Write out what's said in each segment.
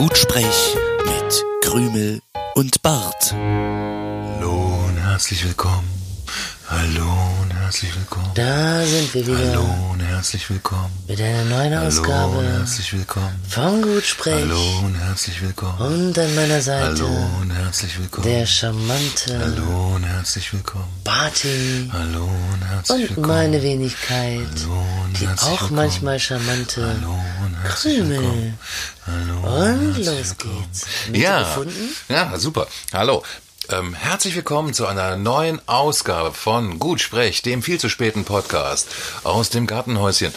Gutsprech mit Krümel und Bart. Hallo und herzlich willkommen. Hallo herzlich willkommen. Da sind wir wieder Hallo und herzlich willkommen. mit einer neuen Hallo und Ausgabe herzlich willkommen. von Gutsprech. Hallo und herzlich willkommen. Und an meiner Seite Hallo und herzlich willkommen. der charmante Hallo und herzlich willkommen. Barty Hallo und herzlich und willkommen. meine Wenigkeit, Hallo und die herzlich auch willkommen. manchmal charmante Hallo und herzlich Krümel. willkommen. Hallo Und herzlich los willkommen. geht's. Mitte Ja, gefunden? ja, super. Hallo. Ähm, herzlich willkommen zu einer neuen Ausgabe von Gut Sprech, dem viel zu späten Podcast aus dem Gartenhäuschen.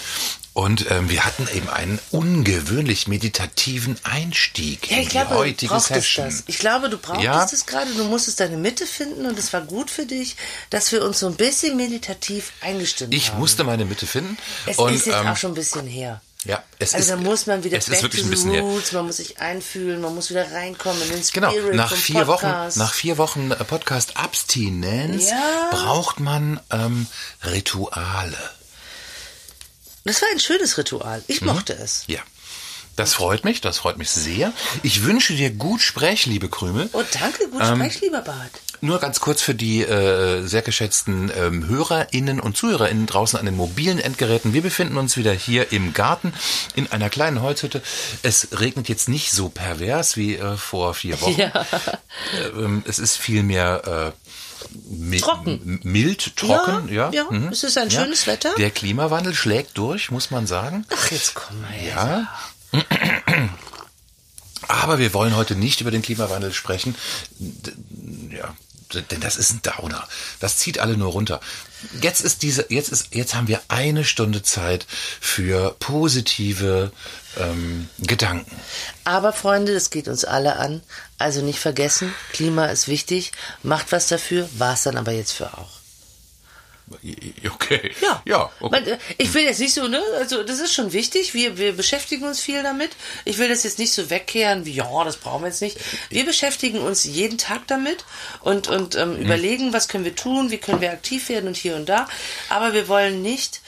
Und ähm, wir hatten eben einen ungewöhnlich meditativen Einstieg Ja, in ich die glaube, du heutige Session. das. Ich glaube, du brauchtest Ja. es gerade. Du musstest deine Mitte finden und es war gut für dich, dass wir uns so ein bisschen meditativ eingestimmt Ich haben. musste meine Mitte finden. Es und, ist jetzt ähm, auch schon ein bisschen her. Ja, es Also ist, da muss man wieder es back ist wirklich ein bisschen her. roots, man muss sich einfühlen, man muss wieder reinkommen in den Genau, Spirit nach vom vier Wochen, Podcast. nach vier Wochen äh, Podcast Abstinenz Ja. braucht man ähm, Rituale. Das war ein schönes Ritual. Ich mochte es. Ja. Das freut mich, das freut mich sehr. Ich wünsche dir gut Sprech, liebe Krümel. Oh, danke, gut Ähm, sprech, lieber Bart. Nur ganz kurz für die äh, sehr geschätzten ähm, HörerInnen und ZuhörerInnen draußen an den mobilen Endgeräten. Wir befinden uns wieder hier im Garten in einer kleinen Holzhütte. Es regnet jetzt nicht so pervers wie äh, vor vier Wochen. Ja. Äh, ähm, es ist vielmehr äh, mi Trocken. mild, trocken. Ja, Ja, ja, es ist ein schönes Wetter. Der Klimawandel schlägt durch, muss man sagen. Ach, jetzt komm mal her. Ja. Aber wir wollen heute nicht über den Klimawandel sprechen. Ja, denn das ist ein Downer. Das zieht alle nur runter. Jetzt ist diese, jetzt ist, jetzt haben wir eine Stunde Zeit für positive ähm, Gedanken. Aber Freunde, das geht uns alle an. Also nicht vergessen, Klima ist wichtig. Macht was dafür, war es dann aber jetzt für auch. Okay. Ja. Ja. Okay. Äh, ich will jetzt nicht so, ne? Also das ist schon wichtig. Wir, wir beschäftigen uns viel damit. Ich will das jetzt nicht so wegkehren wie, ja, das brauchen wir jetzt nicht. Wir beschäftigen uns jeden Tag damit und, und ähm, Mhm. überlegen, was können wir tun, wie können wir aktiv werden und hier und da. Aber wir wollen nicht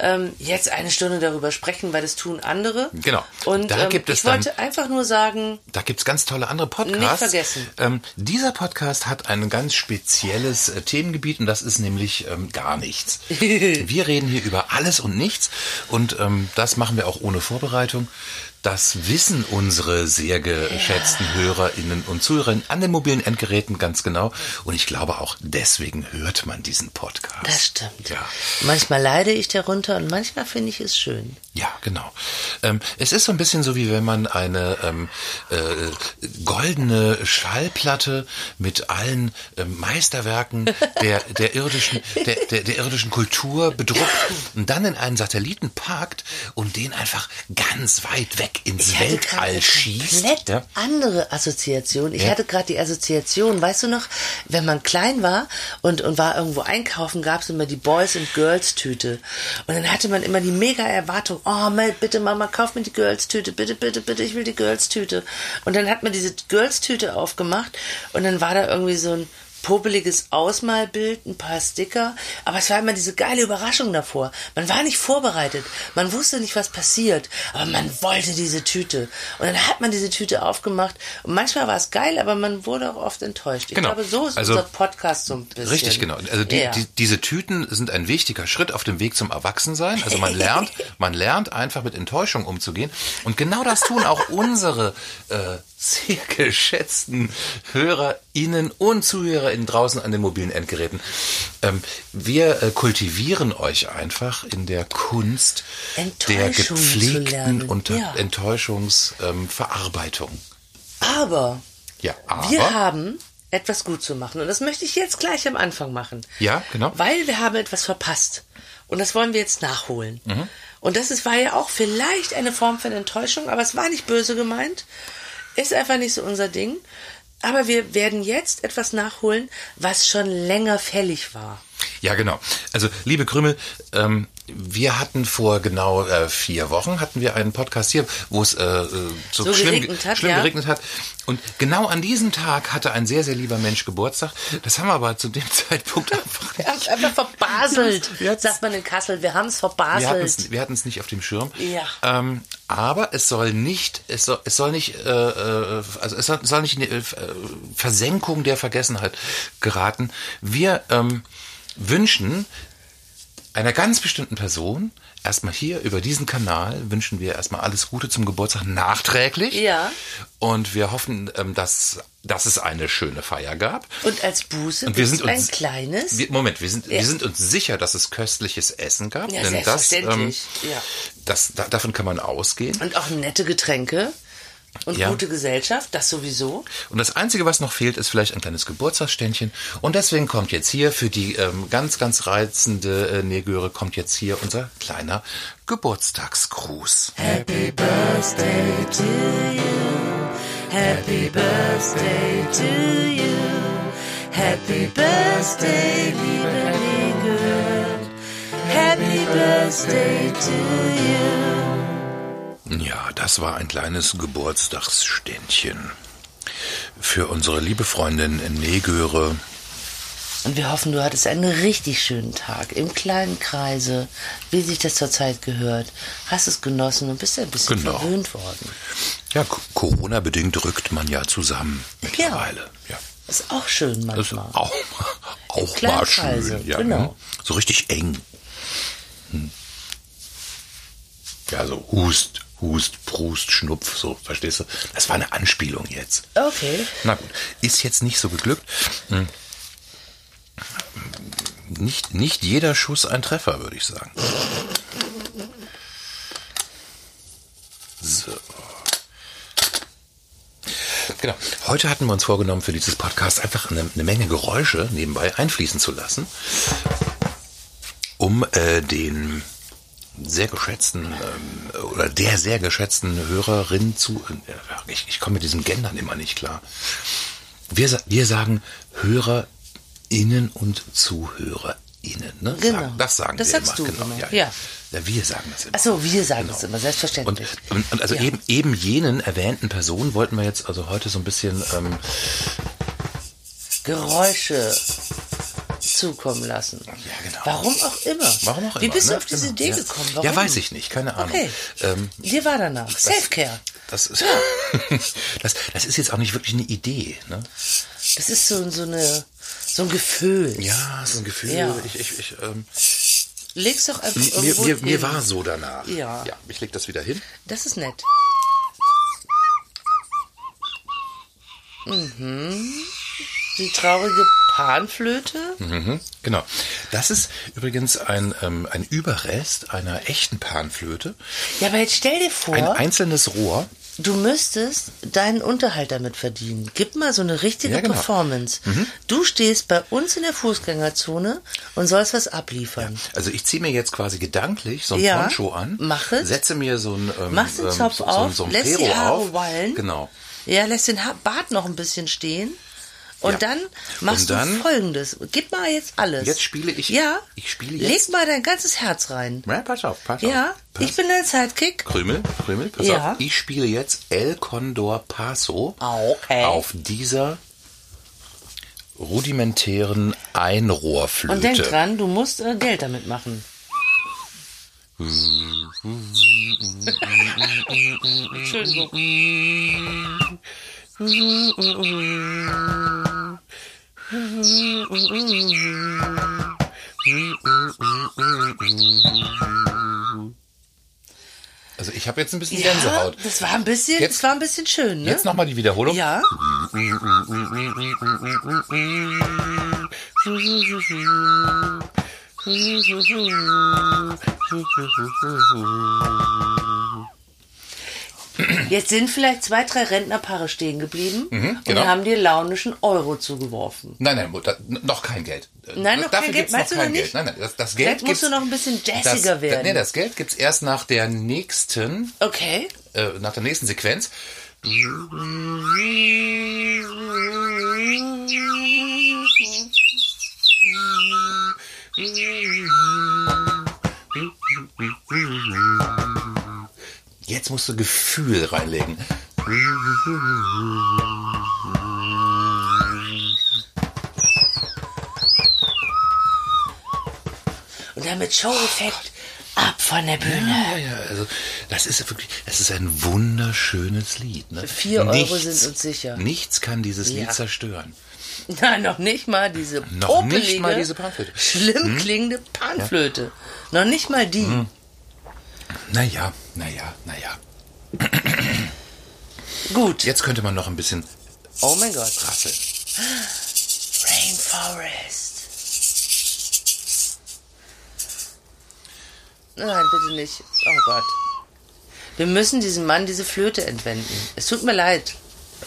ähm, jetzt eine Stunde darüber sprechen, weil das tun andere. Genau. Und Da ähm, gibt es ich wollte dann- einfach nur sagen, Da gibt's ganz tolle andere Podcasts. Nicht vergessen. Ähm, dieser Podcast hat ein ganz spezielles äh, Themengebiet und das ist nämlich ähm, gar nichts. wir reden hier über alles und nichts und ähm, das machen wir auch ohne Vorbereitung. Das wissen unsere sehr geschätzten HörerInnen und Zuhörerinnen an den mobilen Endgeräten ganz genau. Und ich glaube auch deswegen hört man diesen Podcast. das stimmt. Ja. Manchmal leide ich darunter und manchmal finde ich es schön. Ja, genau. Ähm, es ist so ein bisschen so, wie wenn man eine ähm, äh, goldene Schallplatte mit allen ähm, Meisterwerken der, der, irdischen, der, der, der irdischen Kultur bedruckt und dann in einen Satelliten parkt und den einfach ganz weit weg ins Ich Weltall schießt. komplett Ja? andere Assoziation. Ich Ja. hatte gerade die Assoziation, weißt du noch, wenn man klein war und, und war irgendwo einkaufen, gab es immer die Boys and Girls Tüte. Und dann hatte man immer die mega Erwartung, oh Mel, bitte Mama, kauf mir die Girls Tüte, bitte, bitte, bitte, ich will die Girls Tüte. Und dann hat man diese Girls Tüte aufgemacht und dann war da irgendwie so ein popeliges Ausmalbild, ein paar Sticker, aber es war immer diese geile Überraschung davor. Man war nicht vorbereitet, man wusste nicht, was passiert, aber man wollte diese Tüte. Und dann hat man diese Tüte aufgemacht und manchmal war es geil, aber man wurde auch oft enttäuscht. Ich Genau. glaube, so ist Also- unser Podcast so ein bisschen. Richtig, genau. Also die, ja. die, diese Tüten sind ein wichtiger Schritt auf dem Weg zum Erwachsensein. Also man lernt, man lernt einfach mit Enttäuschung umzugehen. Und genau das tun auch unsere äh, sehr geschätzten HörerInnen und ZuhörerInnen draußen an den mobilen Endgeräten. Ähm, wir äh, kultivieren euch einfach in der Kunst der gepflegten. Unter Ja. Enttäuschungsverarbeitung. aber ja, aber wir haben etwas gut zu machen und das möchte ich jetzt gleich am Anfang machen. Ja, genau. Weil wir haben etwas verpasst und das wollen wir jetzt nachholen. Mhm. Und das ist, war ja auch vielleicht eine Form von Enttäuschung, aber es war nicht böse gemeint. Ist einfach nicht so unser Ding. Aber wir werden jetzt etwas nachholen, was schon länger fällig war. Ja, genau. Also, liebe Krümel, ähm, wir hatten vor genau äh, vier Wochen hatten wir einen Podcast hier, wo es äh, äh, so, So schlimm, geregnet hat, schlimm ja. geregnet hat. Und genau an diesem Tag hatte ein sehr, sehr lieber Mensch Geburtstag. Das haben wir aber zu dem Zeitpunkt einfach es einfach verbaselt, sagt man in Kassel. Wir haben es Wir hatten verbaselt. es nicht auf dem Schirm. Ja. Ähm, aber es soll nicht, es soll, es soll nicht, äh, äh, also es soll, soll nicht in die äh, Versenkung der Vergessenheit geraten. Wir ähm, wünschen einer ganz bestimmten Person erstmal hier über diesen Kanal wünschen wir erstmal alles Gute zum Geburtstag nachträglich. Ja. Und wir hoffen, ähm, dass, dass es eine schöne Feier gab. Und als Buße Und wir sind ein uns- kleines. Wir, Moment, wir sind, Ja. wir sind uns sicher, dass es köstliches Essen gab. Ja, denn das, ähm, selbstverständlich, ja. das, da, davon kann man ausgehen. und auch nette Getränke und Ja. gute Gesellschaft, das sowieso. Und das Einzige, was noch fehlt, ist vielleicht ein kleines Geburtstagsständchen. Und deswegen kommt jetzt hier für die ähm, ganz, ganz reizende äh, Negöre kommt jetzt hier unser kleiner Geburtstagsgruß. Happy Birthday to you. Happy Birthday to you. Happy Birthday, liebe Nigel. Happy Birthday to you. Ja, das war ein kleines Geburtstagsständchen. Für unsere liebe Freundin Negöre. Und wir hoffen, du hattest einen richtig schönen Tag im kleinen Kreise, wie sich das zurzeit gehört. Hast es genossen und bist ein bisschen Genau. verwöhnt worden. Ja, Co- Corona-bedingt rückt man ja zusammen mittlerweile. Ja. Ist auch schön Das ist manchmal. auch, auch mal schön. Ja, genau. So richtig eng. Hm. Ja, so Hust, Hust, Prust, Schnupf, so, verstehst du? Das war eine Anspielung jetzt. Okay. Na gut, ist jetzt nicht so geglückt. Hm. Nicht, nicht jeder Schuss ein Treffer, würde ich sagen. So. Genau. Heute hatten wir uns vorgenommen, für dieses Podcast einfach eine, eine Menge Geräusche nebenbei einfließen zu lassen, um äh, den sehr geschätzten ähm, oder der sehr geschätzten Hörerin zu. Äh, ich, ich komme mit diesem Gendern immer nicht klar. Wir, wir sagen HörerInnen und ZuhörerInnen. Ne? Genau. Sagen, das sagen Das wir sagst immer. du genau. immer, Ja, ja. ja, wir sagen das immer. Ach so, wir sagen Genau. es immer, Und, selbstverständlich. und, und also Ja. eben, eben jenen erwähnten Personen wollten wir jetzt also heute so ein bisschen ähm, Geräusche zukommen lassen. Ja, genau. Warum auch immer. Warum auch Wie immer. bist ne? du auf diese Genau. Idee ja. gekommen? Warum? Ja, weiß ich nicht, keine Ahnung. Okay. Ähm, Dir war danach. Selfcare. das, ist, das, das ist jetzt auch nicht wirklich eine Idee. Ne? Das ist so, so, eine, so ein Gefühl. Ja, so ein Gefühl. Ja. Ich, ich, ich, ähm, Leg's doch einfach mir, irgendwo mir, mir hin. war so danach. Ja. ja ich leg das wieder hin. Das ist nett. Mhm. Die traurige Panflöte. Mhm, genau. Das ist übrigens ein, ähm, ein Überrest einer echten Panflöte. Ja, aber jetzt stell dir vor, Ein einzelnes Rohr. du müsstest deinen Unterhalt damit verdienen. Gib mal so eine richtige Ja, genau. Performance. Du stehst bei uns in der Fußgängerzone und sollst was abliefern. Also ich ziehe mir jetzt quasi gedanklich so ein Ja, Poncho an, mach es. setze mir so ein, ähm, Machst den ähm, Zopf so, auf, so, so ein lässt die Pero Haare auf. wallen. Genau. Ja, lässt den Bart noch ein bisschen stehen. Und Ja. dann machst Und dann- du folgendes. Gib mal jetzt alles. Jetzt spiele ich- Ja. ich spiele Leg jetzt- mal dein ganzes Herz rein. Ja, pass auf, pass Ja. auf. Pass. Ich bin dein Sidekick. Krümel, Krümel, pass Ja. auf. Ich spiele jetzt El Condor Paso Okay. auf dieser rudimentären Einrohrflöte. Und denk dran, du musst äh, Geld damit machen. Entschuldigung. Also ich habe jetzt ein bisschen Gänsehaut. das war ein bisschen, Jetzt- das war ein bisschen schön, ne? Jetzt nochmal die Wiederholung. Ja. Jetzt sind vielleicht zwei, drei Rentnerpaare stehen geblieben und genau. haben dir launischen Euro zugeworfen. Nein, nein, Mutter, noch kein Geld. Nein, noch Dafür kein Geld. noch Meinst du kein noch Geld. nicht? Nein, nein, das, das Geld Vielleicht musst du noch ein bisschen jazziger das, werden. Nee, das Geld gibt's erst nach der nächsten, Okay. äh, nach der nächsten Sequenz. Jetzt musst du Gefühl reinlegen. Und dann mit Show-Effekt ab von der Bühne. Ja, ja, also das ist wirklich, das ist ein wunderschönes Lied. Ne? Vier Euro sind uns sicher. Nichts kann dieses Ja. Lied zerstören. Nein, noch nicht mal diese Noch nicht mal diese Panflöte. schlimm klingende Panflöte. Noch nicht mal die. Naja, naja, naja. Gut. Jetzt könnte man noch ein bisschen Oh mein Gott. rasseln. Rainforest. Nein, bitte nicht. Oh Gott. Wir müssen diesem Mann diese Flöte entwenden. Es tut mir leid,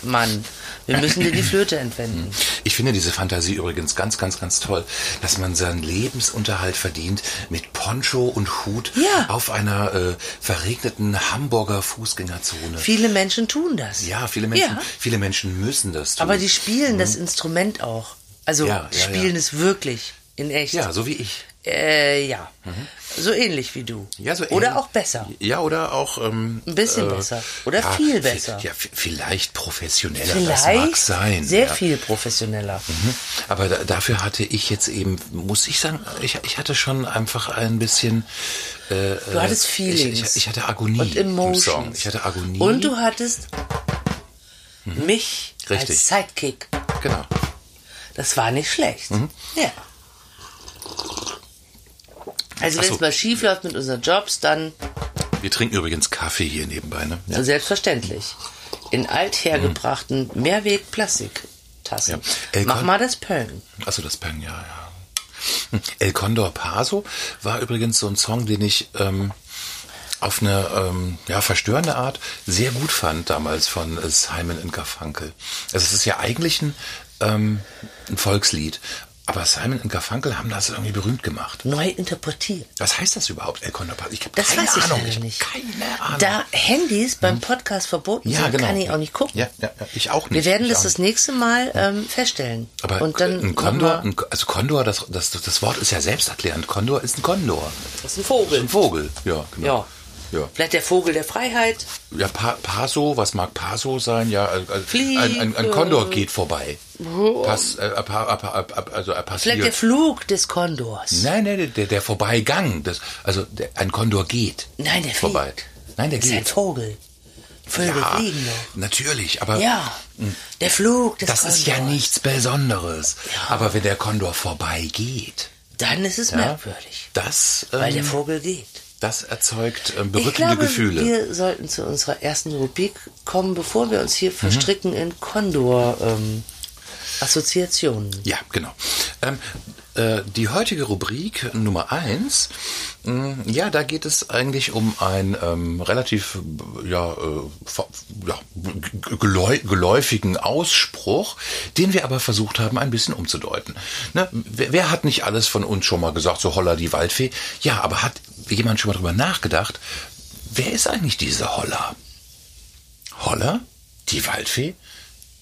Mann. Wir müssen dir die Flöte entwenden. Ich finde diese Fantasie übrigens ganz, ganz, ganz toll, dass man seinen Lebensunterhalt verdient mit Poncho und Hut Ja. auf einer äh, verregneten Hamburger Fußgängerzone. Viele Menschen tun das. ja, viele Menschen, Ja. viele Menschen müssen das tun. Aber die spielen das Instrument auch. Also Ja, spielen es wirklich in echt. ja, so wie ich. Äh, ja. So ähnlich wie du. Ja, so Oder auch besser. Ja, oder auch ähm, Ein bisschen besser. Oder viel besser. Ja, vielleicht professioneller. das mag Vielleicht sein. sehr ja. viel professioneller. Aber da, dafür hatte ich jetzt eben, muss ich sagen, ich, ich hatte schon einfach ein bisschen. Äh, Du hattest ich, Feelings. ich, ich hatte Agonie und im Emotions. Song. Ich hatte Agonie. Und du hattest mich Richtig. als Sidekick. Genau. Das war nicht schlecht. Mhm. Ja. Also wenn Ach so. es mal schief läuft mit unseren Jobs, dann Wir trinken übrigens Kaffee hier nebenbei, ne? Ja. selbstverständlich. In althergebrachten Mehrweg-Plastiktassen. Ja. Mach mal das Pöllen. Achso, das Peng, ja, ja. Hm. El Condor Paso war übrigens so ein Song, den ich ähm, auf eine ähm, ja, verstörende Art sehr gut fand damals von äh, Simon Garfunkel. Also es ist ja eigentlich ein, ähm, ein Volkslied, aber Simon Garfunkel haben das irgendwie berühmt gemacht. Neu interpretiert. Was heißt das überhaupt, El Condor Paso? Ich habe Das keine weiß ich Ahnung. ich nicht. keine Ahnung. Da Handys beim Podcast verboten ja, sind, genau. kann ich auch nicht gucken. Ja, ja, ja, ich auch nicht. Wir werden ich das das nächste Mal ähm, feststellen. Aber Und dann ein Kondor, ein, also Kondor, das, das, das Wort ist ja selbsterklärend. Kondor ist ein Kondor. Das ist ein Vogel. Ein Vogel, ja, genau. Ja. Ja, Vielleicht der Vogel der Freiheit. ja pa Paso, was mag Paso sein? Ja, also ein, ein, ein Kondor geht vorbei. Pass, äh, pa, also er Vielleicht der passiert. Flug des Kondors. Nein, nein, der, der Vorbeigang. Das, also der, ein Kondor geht. Nein, der vorbei. fliegt. Nein, der Das ist ein geht. Vogel. Vögel Ja, fliegen noch. natürlich, aber Ja, der Flug des das Kondors. ist ja nichts Besonderes. Aber wenn der Kondor vorbeigeht, Dann ist es ja, merkwürdig, das, weil der ähm, Vogel geht. Das erzeugt Ich berückende glaube, Gefühle. wir sollten zu unserer ersten Rubrik kommen, bevor wir uns Mhm. hier verstricken in Kondor ähm, Assoziationen. Ja, genau. Ähm, äh, die heutige Rubrik Nummer eins, mh, ja, da geht es eigentlich um einen ähm, relativ äh, ja, äh, ja, geläufigen Ausspruch, den wir aber versucht haben, ein bisschen umzudeuten. Ne? Wer, wer hat nicht alles von uns schon mal gesagt, so holla die Waldfee? Ja, aber hat jemand schon mal drüber nachgedacht, wer ist eigentlich diese Holla? Holla? Die Waldfee?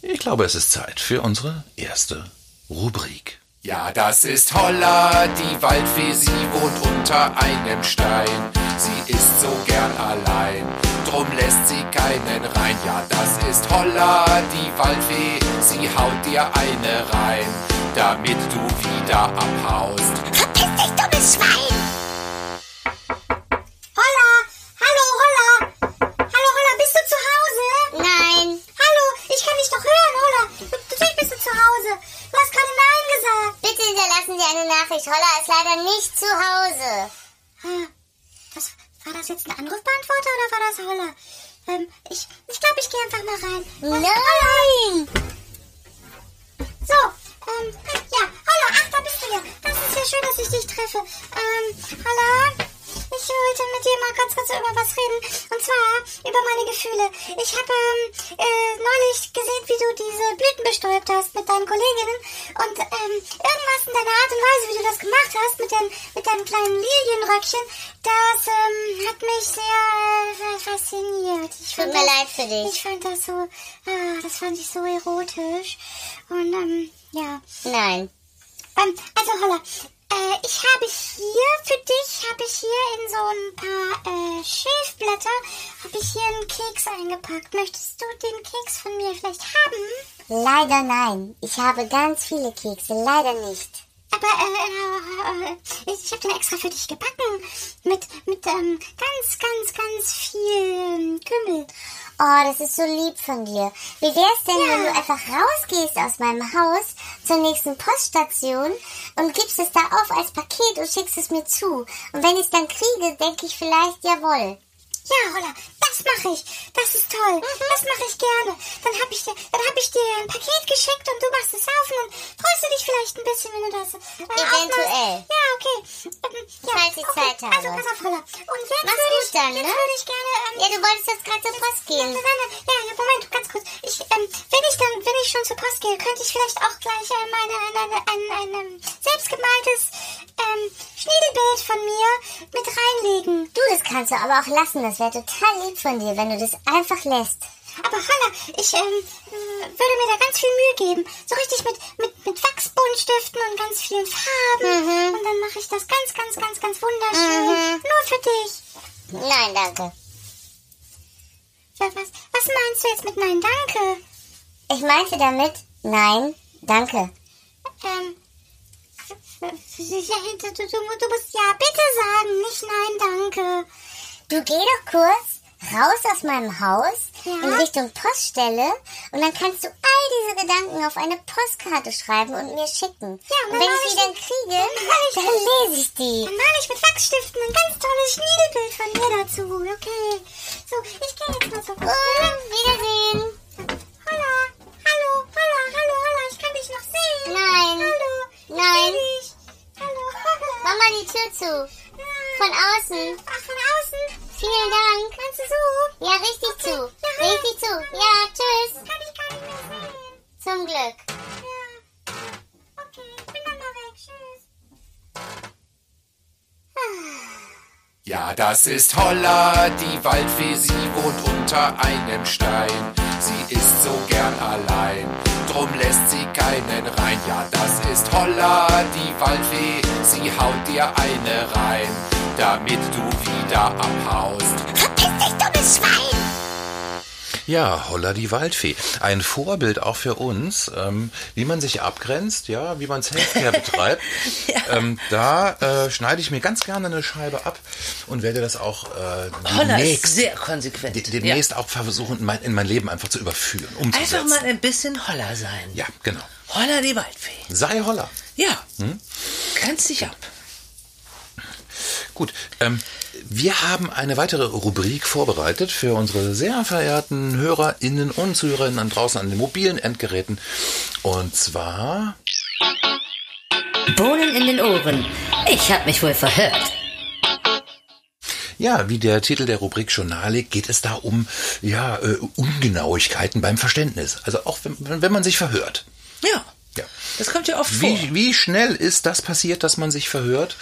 Ich glaube, es ist Zeit für unsere erste Rubrik. Ja, das ist Holla, die Waldfee, sie wohnt unter einem Stein. Sie ist so gern allein, drum lässt sie keinen rein. Ja, das ist Holla, die Waldfee, sie haut dir eine rein, damit du wieder abhaust. Verpiss dich, dummes Schwein! Hause. Du hast gerade Nein gesagt. Bitte hinterlassen Sie eine Nachricht. Holla ist leider nicht zu Hause. Ah, Was, war das jetzt ein Anrufbeantworter oder war das Holla? Ähm, ich ich glaube, ich gehe einfach mal rein. Nein! So, ähm, ja, hallo, ach, da bist du ja. Das ist ja schön, dass ich dich treffe. Ähm, hallo? Ich wollte mit dir mal ganz kurz über was reden. Und zwar über meine Gefühle. Ich habe ähm, äh, neulich gesehen, wie du diese Blüten bestäubt hast mit deinen Kolleginnen. Und ähm, irgendwas in deiner Art und Weise, wie du das gemacht hast, mit, den, mit deinem kleinen Lilienröckchen, das ähm, hat mich sehr äh, fasziniert. Ich Tut mir das- leid für dich. Ich fand das so, ah, das fand ich so erotisch. Und ähm, ja. Nein. Ähm, also Holla, äh, ich habe hier, für dich habe ich hier in so ein paar äh, Schilfblätter, habe ich hier einen Keks eingepackt. Möchtest du den Keks von mir vielleicht haben? Leider nein. Ich habe ganz viele Kekse, leider nicht. Aber äh, äh, äh, ich habe den extra für dich gebacken. Mit, mit ähm, ganz, ganz, ganz viel ähm, Kümmel. Oh, das ist so lieb von dir. Wie wär's denn, wenn du einfach rausgehst aus meinem Haus zur nächsten Poststation und gibst es da auf als Paket und schickst es mir zu? Und wenn ich es dann kriege, denke ich vielleicht, jawohl. Ja, Holla, das mache ich. Das ist toll. Das mache ich gerne. Dann habe ich, dir- dann hab ich dir ein Paket geschickt und du machst es auf und dann freust du dich vielleicht ein bisschen, wenn du das äh, Eventuell. aufmachst. Ja, okay. Ähm, ja, Falls ich okay. Zeit habe. Also pass auf, Holla. Und jetzt würde ich, dann, jetzt ne? würde ich gerne... Ähm, Ja, du wolltest jetzt gerade zur Post gehen. Nein, nein, nein. Ja, ja, Moment, ganz kurz. Ich, ähm, wenn ich dann, wenn ich schon zur Post gehe, könnte ich vielleicht auch gleich ähm, eine, eine, eine, ein, ein, selbstgemaltes ähm, Schniedelbild von mir mit reinlegen. Du, das kannst du aber auch lassen. Das wäre total lieb von dir, wenn du das einfach lässt. Aber Holla, ich ähm, äh, würde mir da ganz viel Mühe geben. So richtig mit, mit, mit Wachsbuntstiften und ganz vielen Farben. Und dann mache ich das ganz, ganz, ganz, ganz wunderschön. Nur für dich. Nein, danke. Was, was, was meinst du jetzt mit Nein, danke? Ich meinte damit, nein, danke. Ähm, ja, du, du, musst ja bitte sagen, nicht Nein, danke. Du geh doch kurz raus aus meinem Haus Ja? in Richtung Poststelle und dann kannst du all diese Gedanken auf eine Postkarte schreiben und mir schicken. Ja, und und wenn ich die dann kriege, dann dann lese ich die. Dann male ich mit Wachsstiften ein ganz tolles Schniedelbild von mir dazu. Okay. So, ich gehe jetzt mal so. Oh, wiedersehen. Holla, hallo, holla, hallo, holla, ich kann dich noch sehen. Nein. Hallo. Nein. Hallo. Mach mal die Tür zu. Nein. Von außen. Ach, von außen. Vielen Dank. Kannst du so? Ja, richtig zu. Ja. Richtig zu. Ja, tschüss. Kann ich gar nicht mehr sehen. Zum Glück. Ja. Okay, ich bin dann mal weg. Tschüss. Ja, das ist Holla, die Waldfee, sie wohnt unter einem Stein. Sie ist so gern allein, drum lässt sie keinen rein. Ja, das ist Holla, die Waldfee, sie haut dir eine rein, damit du wieder abhaust. Verpiss dich, dummes Schwein. Ja, Holla die Waldfee. Ein Vorbild auch für uns, ähm, wie man sich abgrenzt, ja, wie man Selfcare betreibt. ähm, da äh, schneide ich mir ganz gerne eine Scheibe ab und werde das auch äh, Holla ist demnächst, sehr konsequent. de demnächst auch versuchen, in mein, in mein Leben einfach zu überführen, ja. umzusetzen. Einfach mal ein bisschen Holla sein. Ja, genau. Holla die Waldfee. Sei Holla. Ja. Hm? Grenzt dich ab. Gut, ähm, wir haben eine weitere Rubrik vorbereitet für unsere sehr verehrten HörerInnen und Zuhörerinnen an draußen an den mobilen Endgeräten. Und zwar Bohnen in den Ohren. Ich hab mich wohl verhört. Ja, wie der Titel der Rubrik schon nahelegt, geht es da um ja, äh, Ungenauigkeiten beim Verständnis. Also auch wenn, wenn man sich verhört. Ja. Ja. Das kommt ja oft vor. Wie, wie schnell ist das passiert, dass man sich verhört?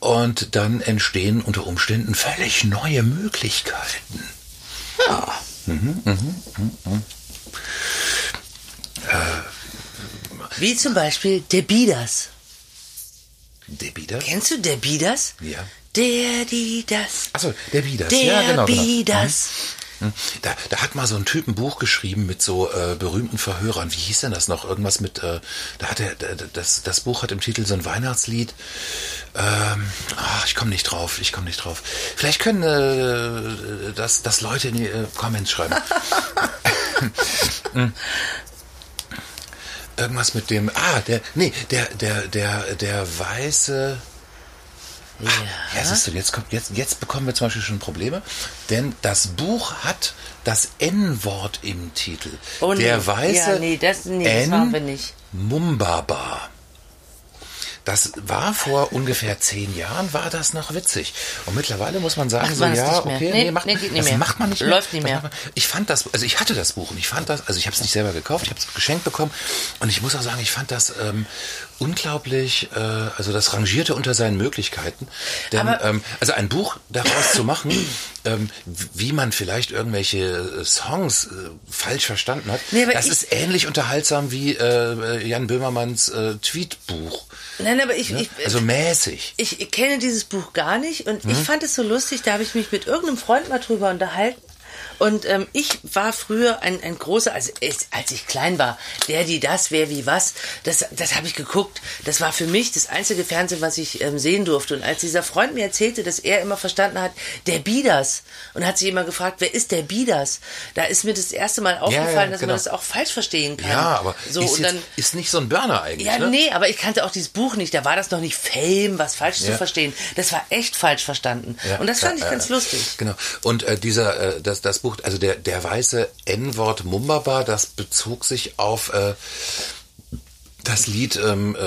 Und dann entstehen unter Umständen völlig neue Möglichkeiten. Ja. Wie zum Beispiel der Bidas. Debbie das? Kennst du der Bidas? Ja. Der, die, das. Achso, der Bidas. Der ja, genau, genau. Bidas. Hm. Da, da hat mal so ein Typ ein Buch geschrieben mit so äh, berühmten Verhörern. Wie hieß denn das noch? Irgendwas mit, äh, da hat er, da- das, das Buch hat im Titel so ein Weihnachtslied. Ähm, ach, ich komme nicht drauf, ich komme nicht drauf. Vielleicht können äh, das, das Leute in die äh, Comments schreiben. Irgendwas mit dem, ah, der, nee, der, der, der, der weiße, ja, siehst du, jetzt, kommt, jetzt, jetzt bekommen wir zum Beispiel schon Probleme, denn das Buch hat das N-Wort im Titel. Oh, nee. Der weiße Ja, nee, das- nee, das N machen wir nicht. Mumbaba. Das war vor ungefähr zehn Jahren, war das noch witzig. Und mittlerweile muss man sagen, Macht so, man das ja, nicht mehr. okay, Nee, nee, macht, nee, geht nicht das mehr. macht man nicht Läuft mehr. nicht Das mehr. Ich fand das, also ich hatte das Buch und ich fand das, also ich habe es nicht selber gekauft, ich habe es geschenkt bekommen und ich muss auch sagen, ich fand das ähm, unglaublich, äh, also das rangierte unter seinen Möglichkeiten. Denn, Aber- ähm, also ein Buch daraus zu machen, ähm, wie man vielleicht irgendwelche äh, Songs äh, falsch verstanden hat. Nee, das ich- ist ähnlich unterhaltsam wie äh, Jan Böhmermanns äh, Tweetbuch. Nein, aber ich, Ne? ich, Also mäßig. ich kenne dieses Buch gar nicht und Hm? ich fand es so lustig, da habe ich mich mit irgendeinem Freund mal drüber unterhalten. Und ähm, ich war früher ein, ein großer, also als ich klein war, der, die, das, wer, wie, was, das, das habe ich geguckt. Das war für mich das einzige Fernsehen, was ich ähm, sehen durfte. Und als dieser Freund mir erzählte, dass er immer verstanden hat, der Bieders, und hat sich immer gefragt, wer ist der Bieders? Da ist mir das erste Mal aufgefallen, dass genau. man das auch falsch verstehen kann. Ja, aber so, ist, und jetzt, dann, ist nicht so ein Burner eigentlich. ja, ne? nee, aber ich kannte auch dieses Buch nicht. Da war das noch nicht Fame, was falsch zu Ja. verstehen. Das war echt falsch verstanden. Ja, und das fand ja, ich ganz ja. lustig. Genau. Und äh, dieser, äh, das, das Buch, also der, der weiße N-Wort Mumbaba, das bezog sich auf äh, das Lied ähm, äh,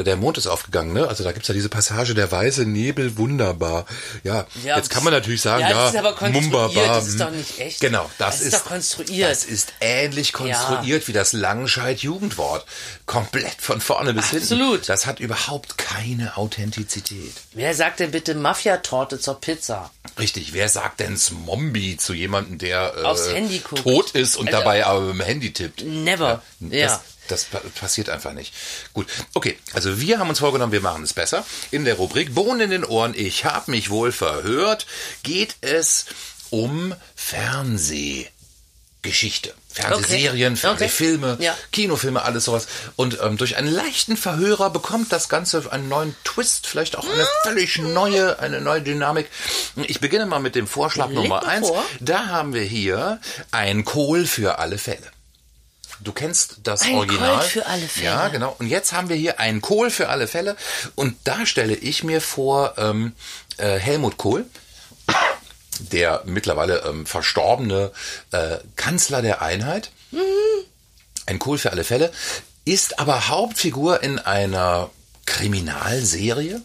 äh, Der Mond ist aufgegangen, ne? Also da gibt's ja diese Passage, der weiße Nebel, wunderbar. Ja, Ja, jetzt kann man natürlich sagen, ja, ja, das ist aber Mumbaba. das ist doch nicht echt. Genau, das, Das ist doch konstruiert. Das ist ähnlich konstruiert wie das Langscheid-Jugendwort. Komplett von vorne bis hinten. Absolut. Das hat überhaupt keine Authentizität. Wer sagt denn bitte Mafia-Torte zur Pizza? Richtig, wer sagt denn Zombie zu jemandem, der äh, Aufs Handy guckt. tot ist und Also- dabei aber im Handy tippt? Never. Ja. das pa- passiert einfach nicht. Gut, okay, also wir haben uns vorgenommen, wir machen es besser. In der Rubrik Bohnen in den Ohren, ich habe mich wohl verhört, geht es um Fernsehgeschichte. Fernsehserien, Okay. Fernsehfilme, Ja. Kinofilme, alles sowas. Und ähm, durch einen leichten Verhörer bekommt das Ganze einen neuen Twist, vielleicht auch eine völlig neue, eine neue Dynamik. Ich beginne mal mit dem Vorschlag Nummer eins. vor. Da haben wir hier ein Kohl für alle Fälle. Du kennst das Ein Original. Colt für alle Fälle. Ja, genau. Und jetzt haben wir hier einen Kohl für alle Fälle. Und da stelle ich mir vor ähm, äh, Helmut Kohl, der mittlerweile ähm, verstorbene äh, Kanzler der Einheit. Ein Kohl für alle Fälle. Ist aber Hauptfigur in einer Kriminalserie.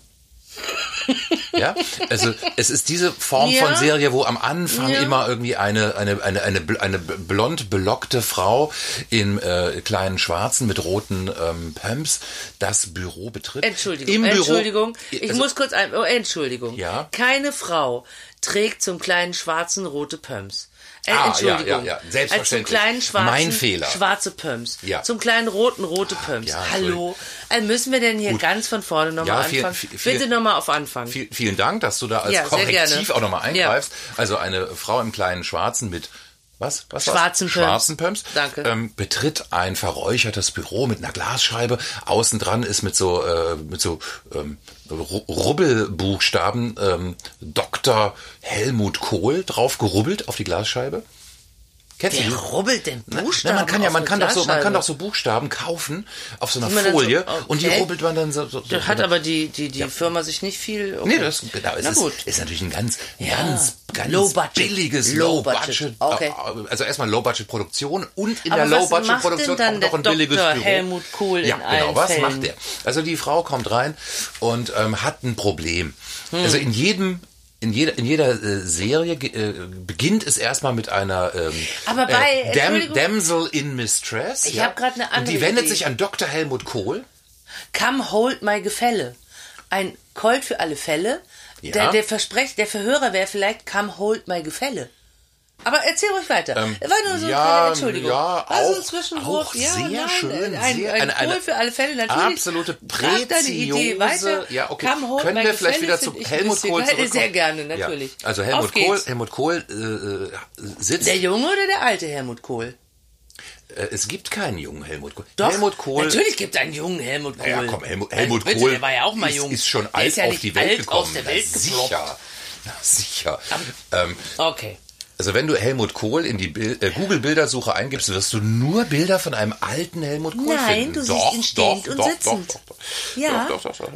Ja, also es ist diese Form Ja. von Serie, wo am Anfang Ja. immer irgendwie eine eine eine eine, eine blond belockte Frau in äh, kleinen Schwarzen mit roten ähm, Pumps das Büro betritt. Entschuldigung, Im Büro, Entschuldigung. Ich also, muss kurz ein, oh, Entschuldigung. Ja? Keine Frau trägt zum kleinen Schwarzen rote Pumps. Äh, Ah, Entschuldigung. ja, ja, ja, selbstverständlich. Also zum kleinen Schwarzen Mein Fehler. schwarze Pumps. Ja. Zum kleinen roten rote Pumps. ja, Hallo. Also müssen wir denn hier ganz von vorne nochmal Ja, vielen- anfangen? vielen- Bitte nochmal auf Anfang. Viel, vielen Dank, dass du da als Korrektiv auch nochmal eingreifst. Also eine Frau im kleinen Schwarzen mit was? was? Schwarzen Pumps. Schwarzen Pumps. Danke. Ähm, betritt ein verräuchertes Büro mit einer Glasscheibe. Außen dran ist mit so äh, mit so ähm, Ru- Rubbelbuchstaben ähm, Dr. Helmut Kohl drauf gerubbelt auf die Glasscheibe. Kennst du Wer die? rubbelt denn Na, Buchstaben man kann ja, man kann doch so, man kann doch so Buchstaben kaufen auf so einer dann so- Folie okay. und die rubbelt man dann so. so Da so hat aber die, die, die Firma sich nicht viel. Okay. Nee, das genau, es Na ist, gut. ist natürlich ein ganz, Ja. ganz, ganz Low budget. billiges Low Low budget. Budget. Okay. Also erstmal Low Budget Produktion und in Aber der Low Budget Produktion auch noch ein der billiges Dr. Büro. Helmut Kohl ja, genau. Was Fällen? macht der? Also die Frau kommt rein und ähm, hat ein Problem. Hm. Also in jedem in jeder, in jeder äh, Serie äh, beginnt es erstmal mit einer ähm, Aber bei- äh, Dam. Damsel in Mistress. Ich ja? hab grad eine Und andere die wendet Idee. sich an Dr. Helmut Kohl. Come hold my Gefälle. Ein Colt für alle Fälle. Ja. Der, der Versprecht, der Verhörer wäre vielleicht Come hold my Gefälle. Aber erzähl ruhig weiter. Ähm, War nur so ja, eine Entschuldigung. ja, War so ein auch- Zwischenwurf. auch ja, sehr nein, schön, Ein, sehr- ein eine Cool für alle Fälle, natürlich. absolute Idee weiter. Ja, okay. Come hold Können wir vielleicht Gefälle wieder zu Helmut. Kohl zurückkommen? Sehr gerne, natürlich. Ja. Also Auf Helmut. Kohl, Helmut Kohl äh, äh, sitzt. Der junge oder der alte Helmut Kohl? äh, es gibt keinen jungen Helmut Kohl. Doch, Helmut Kohl. Natürlich gibt es einen jungen Helmut Kohl. Ja, komm, Helmut, Helmut bitte, Kohl Der war ja auch mal ist, jung. ist schon alt ist ja auf nicht die Welt alt gekommen. aus der Welt geploppt. sicher. Na, sicher. Ähm, Okay. Also wenn du Helmut Kohl in die Bil äh, Google-Bildersuche eingibst, wirst du nur Bilder von einem alten Helmut Kohl Nein, finden. du doch, siehst ihn stehend doch, und doch, sitzend. Ja,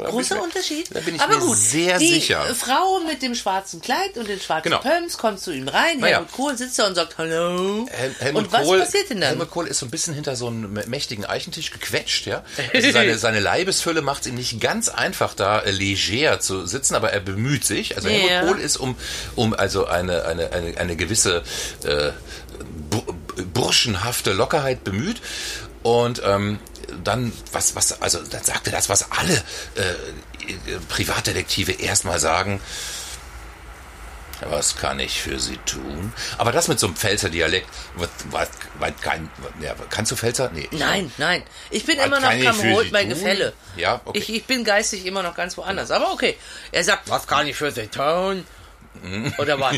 großer Unterschied. Da bin ich Aber mir gut, sehr die sicher. Frau mit dem schwarzen Kleid und den schwarzen Genau. Pumps kommt zu ihm rein. Naja. Helmut Kohl sitzt da und sagt Hallo. Hel Helmut und was Kohl, passiert denn dann? Helmut Kohl ist so ein bisschen hinter so einem mächtigen Eichentisch gequetscht, ja. Also seine, seine Leibesfülle macht es ihm nicht ganz einfach, da äh, leger zu sitzen, aber er bemüht sich. Also Ja. Helmut Kohl ist um, um also eine, eine, eine, eine gewisse äh, bu- burschenhafte Lockerheit bemüht. Und ähm, dann, was, was, also dann sagte das, was alle äh, äh, Privatdetektive erstmal sagen. Was kann ich für Sie tun? Aber das mit so einem Pfälzer Dialekt, was, was, was kann, ja, kannst du Pfälzer? Nee. Nein, nein. Ich bin immer noch Kamrot bei? Gefälle. Ja, okay. Ich, ich bin geistig immer noch ganz woanders. Aber okay. Er sagt, was kann ich für Sie tun? Oder was?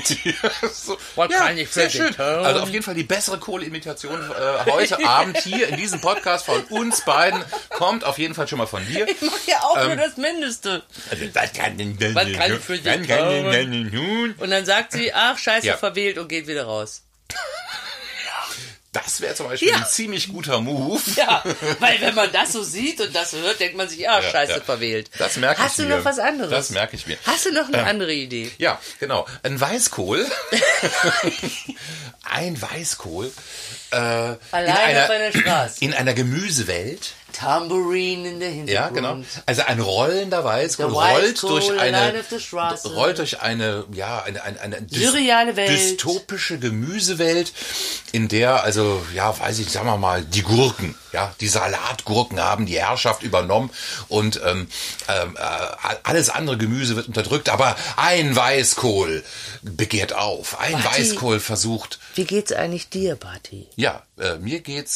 so. Was kann ich für sehr schön. tun? Also auf jeden Fall die bessere Kohle-Imitation äh, heute Abend hier in diesem Podcast von uns beiden kommt auf jeden Fall schon mal von dir. Ich mache ja auch Ähm, nur das Mindeste. Also, was kann denn Was kann ich für tun? Und dann sagt sie, ach, scheiße, Ja. verwählt und geht wieder raus. Das wäre zum Beispiel Ja. ein ziemlich guter Move. Ja, weil wenn man das so sieht und das hört, denkt man sich, ah, scheiße, ja. verwählt. Das merke ich Hast du mir. noch was anderes? Das merke ich mir. Hast du noch eine andere Idee? Ja, genau. Ein Weißkohl. ein Weißkohl. Äh, in, Alleine auf einer, einer Straße. in einer Gemüsewelt. Tambourine in der Ja, Hintergrund. genau. Also ein rollender Weißkohl rollt durch eine rollt durch eine ja eine eine, eine Surreale Welt. dystopische Gemüsewelt, in der also ja weiß ich sagen wir mal die Gurken ja die Salatgurken haben die Herrschaft übernommen und ähm, ähm, äh, alles andere Gemüse wird unterdrückt, aber ein Weißkohl begehrt auf, ein Barty. Weißkohl versucht Wie geht's eigentlich dir, Barty? ja äh, mir geht's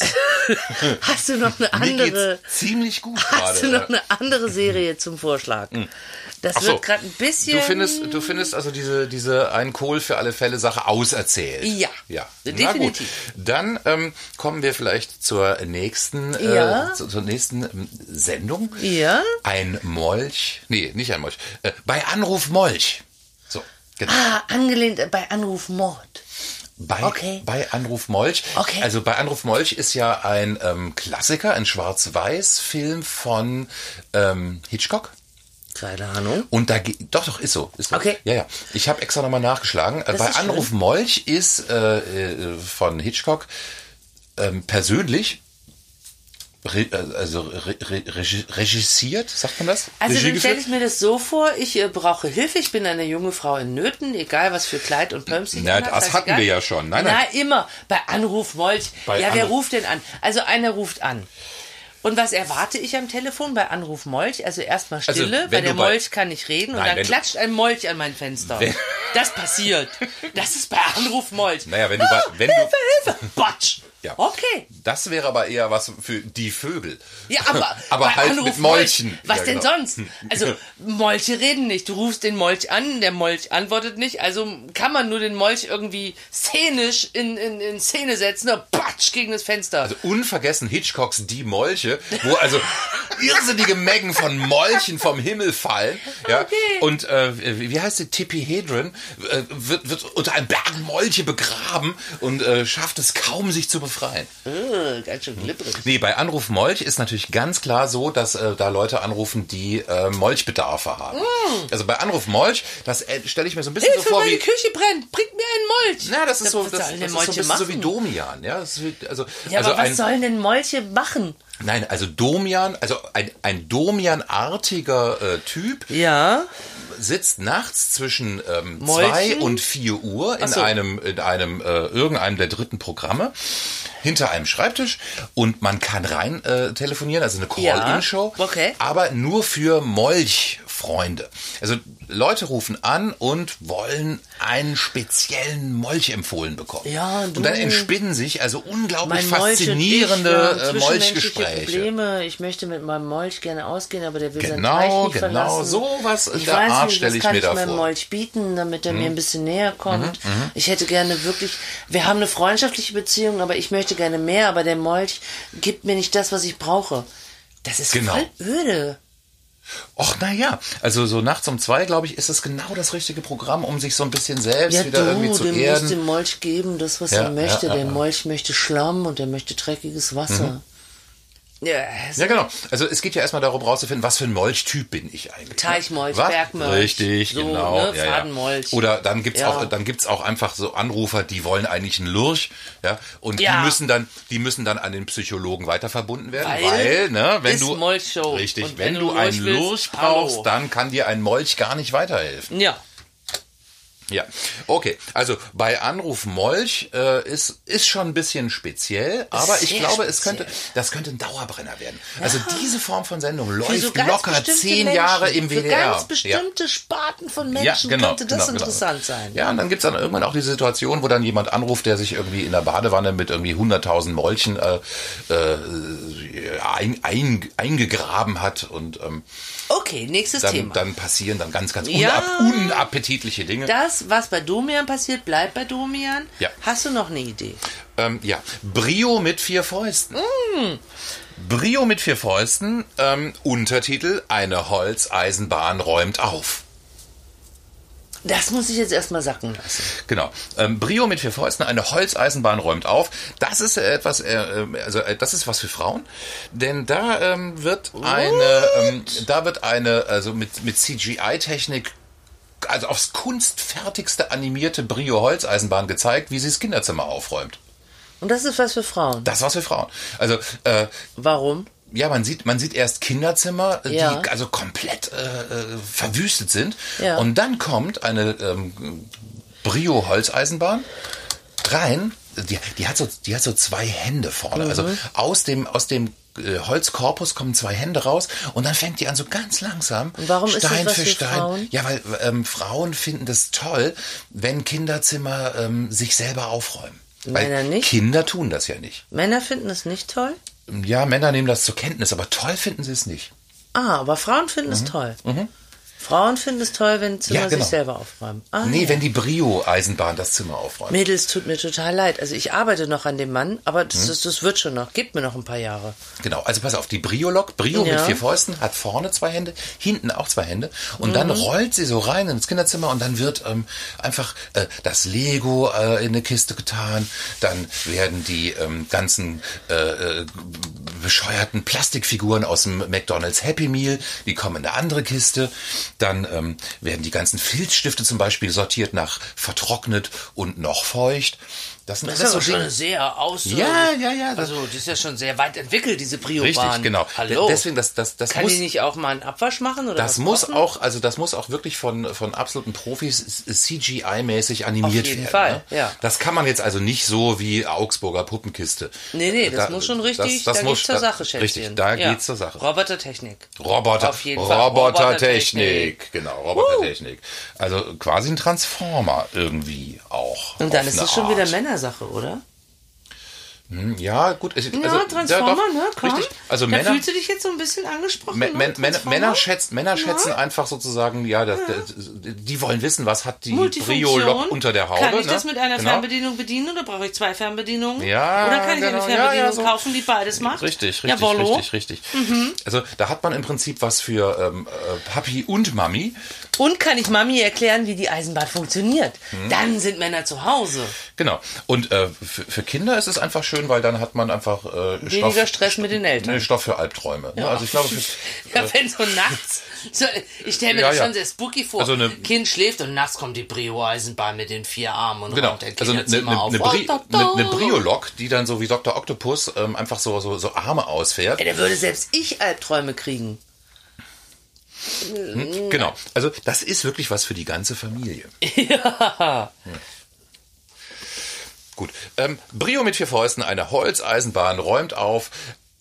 Hast du noch eine andere, ziemlich gut hast du gerade. noch eine andere Serie zum Vorschlag? Das Ach so. wird gerade ein bisschen... Du findest, du findest also diese, diese ein Kohl für alle Fälle Sache auserzählt. Ja, ja. definitiv. Na gut. Dann ähm, kommen wir vielleicht zur nächsten, Ja. äh, zu, zur nächsten ähm, Sendung. Ja? Ein Molch. Nee, nicht ein Molch. Äh, bei Anruf Molch. So, genau. Ah, angelehnt bei Anruf Mord. Bei, okay. bei Anruf Molch. Okay. Also bei Anruf Molch ist ja ein ähm, Klassiker, ein Schwarz-Weiß-Film von ähm, Hitchcock. Keine Ahnung. Und da doch doch ist so, ist so. Okay. Ja ja. Ich habe extra nochmal nachgeschlagen. Äh, Bei ist schön. Anruf Molch ist äh, äh, von Hitchcock ähm, persönlich re, also re, re, regi- regisiert, sagt man das? Also Regie dann stelle ich mir das so vor, ich äh, brauche Hilfe, ich bin eine junge Frau in Nöten, egal was für Kleid und Pumps ich Na, das hatten egal. wir ja schon. Nein, Na, nein. immer. Bei Anruf Molch. Bei ja, wer Anruf- ruft denn an? Also einer ruft an. Und was erwarte ich am Telefon bei Anruf Molch? Also erstmal Also, Stille, wenn weil du der bei- Molch kann nicht reden und Nein, dann wenn du- klatscht ein Molch an mein Fenster. Wenn- Das passiert. Das ist bei Anruf Molch. Naja, wenn du bei- wenn du- Hilfe, Hilfe. Batsch. Ja. Okay. Das wäre aber eher was für die Vögel. Ja, aber, aber halt Anruf mit Molchen. Molch, was Ja, denn genau. sonst? Also, Molche reden nicht. Du rufst den Molch an, der Molch antwortet nicht. Also kann man nur den Molch irgendwie szenisch in, in, in Szene setzen und patsch gegen das Fenster. Also unvergessen Hitchcocks Die Molche, wo also irrsinnige Mengen von Molchen vom Himmel fallen. Ja, Okay. Und äh, wie heißt die Tippi Hedron äh, wird, wird unter einem Berg Molche begraben und äh, schafft es kaum, sich zu befreien. äh, ganz schön glibberig. Nee, bei Anruf Molch ist natürlich ganz klar so, dass äh, da Leute anrufen, die äh, Molchbedarfe haben. Also bei Anruf Molch, das äh, stelle ich mir so ein bisschen Mm. Hilfe, so vor meine wie... Küche brennt. Bringt mir einen Molch. Na, das ist so, Was das, das ist so ein bisschen so wie machen? Domian, ja. Das ist, wie- also, Ja, also aber was ein, sollen denn Molche machen? Nein, also Domian, also ein, ein Domian-artiger äh, Typ Ja. sitzt nachts zwischen ähm, Molchen? zwei und vier Uhr in so. einem, in einem, äh, irgendeinem der dritten Programme hinter einem Schreibtisch und man kann rein äh, telefonieren, also eine Call-In-Show, Ja, okay. aber nur für Molchfreunde. Also Leute rufen an und wollen einen speziellen Molch empfohlen bekommen. Ja, und du. dann entspinnen sich also unglaublich und ich, faszinierende äh, zwischenmenschliche Molchgespräche. Probleme. Ich möchte mit meinem Molch gerne ausgehen, aber der will sein Genau, Teich nicht genau, verlassen. sowas in ich der Art stelle was ich kann mir ich da meinem vor. Mhm, Molch bieten, damit er mir ein bisschen näher kommt. ich hätte gerne wirklich, wir haben eine freundschaftliche Beziehung, aber ich möchte gerne mehr, aber der Molch gibt mir nicht das, was ich brauche. Das ist Genau. voll öde. Och, naja, also so nachts um zwei, glaube ich, ist es genau das richtige Programm, um sich so ein bisschen selbst Ja, wieder irgendwie du, zu dem musst erden. dem Molch geben, das, was Ja, er möchte. ja, der. Molch möchte Schlamm und er möchte dreckiges Wasser. Ja, es- Ja, genau. Also es geht ja erstmal darum rauszufinden, was für ein Molchtyp bin ich eigentlich. ne? Teichmolch, Was? Bergmolch, Richtig, so, genau. ne, ja, ja. Fadenmolch. Oder dann gibt's Ja. auch, dann gibt's auch einfach so Anrufer, die wollen eigentlich einen Lurch, ja, und die müssen dann, die müssen dann an den Psychologen weiter verbunden werden, weil, Weil ne, wenn du richtig, wenn, wenn du einen Lurch willst, Lurch hallo. brauchst, dann kann dir ein Molch gar nicht weiterhelfen. ja. Ja, okay. Also bei Anruf Molch äh, ist, ist schon ein bisschen speziell, aber ich glaube, es speziell. könnte, das könnte ein Dauerbrenner werden. Also diese Form von Sendung Für läuft so locker zehn Menschen, Jahre im Für WDR. ganz bestimmte Sparten von ja. Menschen ja, genau, könnte das genau, genau. interessant sein. Ja, und dann gibt's dann irgendwann auch die Situation, wo dann jemand anruft, der sich irgendwie in der Badewanne mit irgendwie 100.000 Molchen äh, äh, ein, ein, eingegraben hat und ähm, Okay, nächstes dann, Thema. dann passieren dann ganz, ganz Ja. unappetitliche Dinge. das, was bei Domian passiert, bleibt bei Domian. Ja. Hast du noch eine Idee? Ähm, ja, Brio mit vier Fäusten. Mm. Brio mit vier Fäusten, ähm, Untertitel, eine Holzeisenbahn räumt auf. Das muss ich jetzt erstmal sacken lassen. Genau. Ähm, Brio mit vier Fäusten, eine Holzeisenbahn räumt auf. Das ist äh, etwas, äh, äh, also äh, das ist was für Frauen, denn da ähm, wird eine, ähm, da wird eine, also mit mit CGI-Technik, also aufs kunstfertigste animierte Brio Holzeisenbahn gezeigt, wie sie das Kinderzimmer aufräumt. Und das ist was für Frauen. Das war's für Frauen. Also äh, Warum? Ja, man sieht, man sieht erst Kinderzimmer, äh, Ja. die also komplett äh, äh, verwüstet sind. Ja. Und dann kommt eine ähm, Brio-Holzeisenbahn rein. Die, die, hat so, die hat so zwei Hände vorne. Also Mhm. aus dem, aus dem äh, Holzkorpus kommen zwei Hände raus und dann fängt die an so ganz langsam, Und warum ist das Stein für Stein. Frauen? Ja, weil ähm, Frauen finden das toll, wenn Kinderzimmer ähm, sich selber aufräumen. Weil Männer nicht? Kinder tun das ja nicht. Männer finden es nicht toll? Ja, Männer nehmen das zur Kenntnis, aber toll finden sie es nicht. Ah, aber Frauen finden es toll. Frauen finden es toll, wenn Zimmer. Ja, genau. sich selber aufräumen. Ah, Nee, ja. wenn die Brio-Eisenbahn das Zimmer aufräumt. Mädels, tut mir total leid. Also ich arbeite noch an dem Mann, aber das, das, das wird schon noch. Gebt mir noch ein paar Jahre. Genau, also pass auf, die Brio-Lok, Brio mit Ja. vier Fäusten, hat vorne zwei Hände, hinten auch zwei Hände und dann Mhm. rollt sie so rein ins Kinderzimmer und dann wird ähm, einfach äh, das Lego äh, in eine Kiste getan, dann werden die ähm, ganzen äh, äh, bescheuerten Plastikfiguren aus dem McDonald's Happy Meal, die kommen in eine andere Kiste, dann ähm, werden die ganzen Filzstifte zum Beispiel sortiert nach vertrocknet und noch feucht. Das Das ist aber schon Dinge. sehr aus. Ja, ja, ja, das- Also, die ist ja schon sehr weit entwickelt, diese Brio-Bahn. Richtig, genau. Hallo. De- Deswegen, das, das, das Kann muss, die nicht auch mal einen Abwasch machen? Oder Das muss kochen? auch, also das muss auch wirklich von, von absoluten Profis CGI-mäßig animiert Auf jeden werden. Fall, ne? ja. Das kann man jetzt also nicht so wie Augsburger Puppenkiste. Nee, nee, das muss schon richtig, da geht's zur Sache, Schätzchen. Richtig, da Ja. geht's zur Sache. Robotertechnik. Roboter, Auf jeden Fall. Robotertechnik, genau, Robotertechnik. Also quasi ein Transformer irgendwie auch. Und dann ist es schon wieder Art. Männersache, oder? Hm, Ja, gut. Es, Ja, also, Transformer, doch, ne? Komm. Richtig. Also da Männer, fühlst du dich jetzt so ein bisschen angesprochen, Mä- ne? Mä- Männer? Männer, schätzen, Männer schätzen einfach sozusagen, ja, das, das, die wollen wissen, was hat die. Brio-Lok unter der Haube. Kann ich ne? das mit einer Genau. Fernbedienung bedienen oder brauche ich zwei Fernbedienungen? Ja, Oder kann ich genau. eine Ja, Fernbedienung ja, so. kaufen, die beides macht? Richtig, richtig, richtig, richtig. Also da hat man im Prinzip was für ähm, äh, Papi und Mami. Und kann ich Mami erklären, wie die Eisenbahn funktioniert? Hm. Dann sind Männer zu Hause. Genau. Und äh, für, für Kinder ist es einfach schön, weil dann hat man einfach äh, Weniger Stoff, Stress mit den Eltern. nee, Stoff für Albträume. Ne? Also ich glaube, für, Ja, wenn so nachts. So, ich stelle mir Ja, das ja. schon sehr spooky vor. Also eine- kind schläft und nachts kommt die Brio-Eisenbahn mit den vier Armen und Genau, dein also eine, eine, Kinderzimmer auf. eine, Bri Oh, da, da. eine, eine Brio-Lok, die dann so wie Dr. Octopus ähm, einfach so, so, so Arme ausfährt. Ja, da würde selbst ich Albträume kriegen. Genau, also das ist wirklich was für die ganze Familie. Ja. Gut, ähm, Brio mit vier Fäusten, eine Holzeisenbahn räumt auf.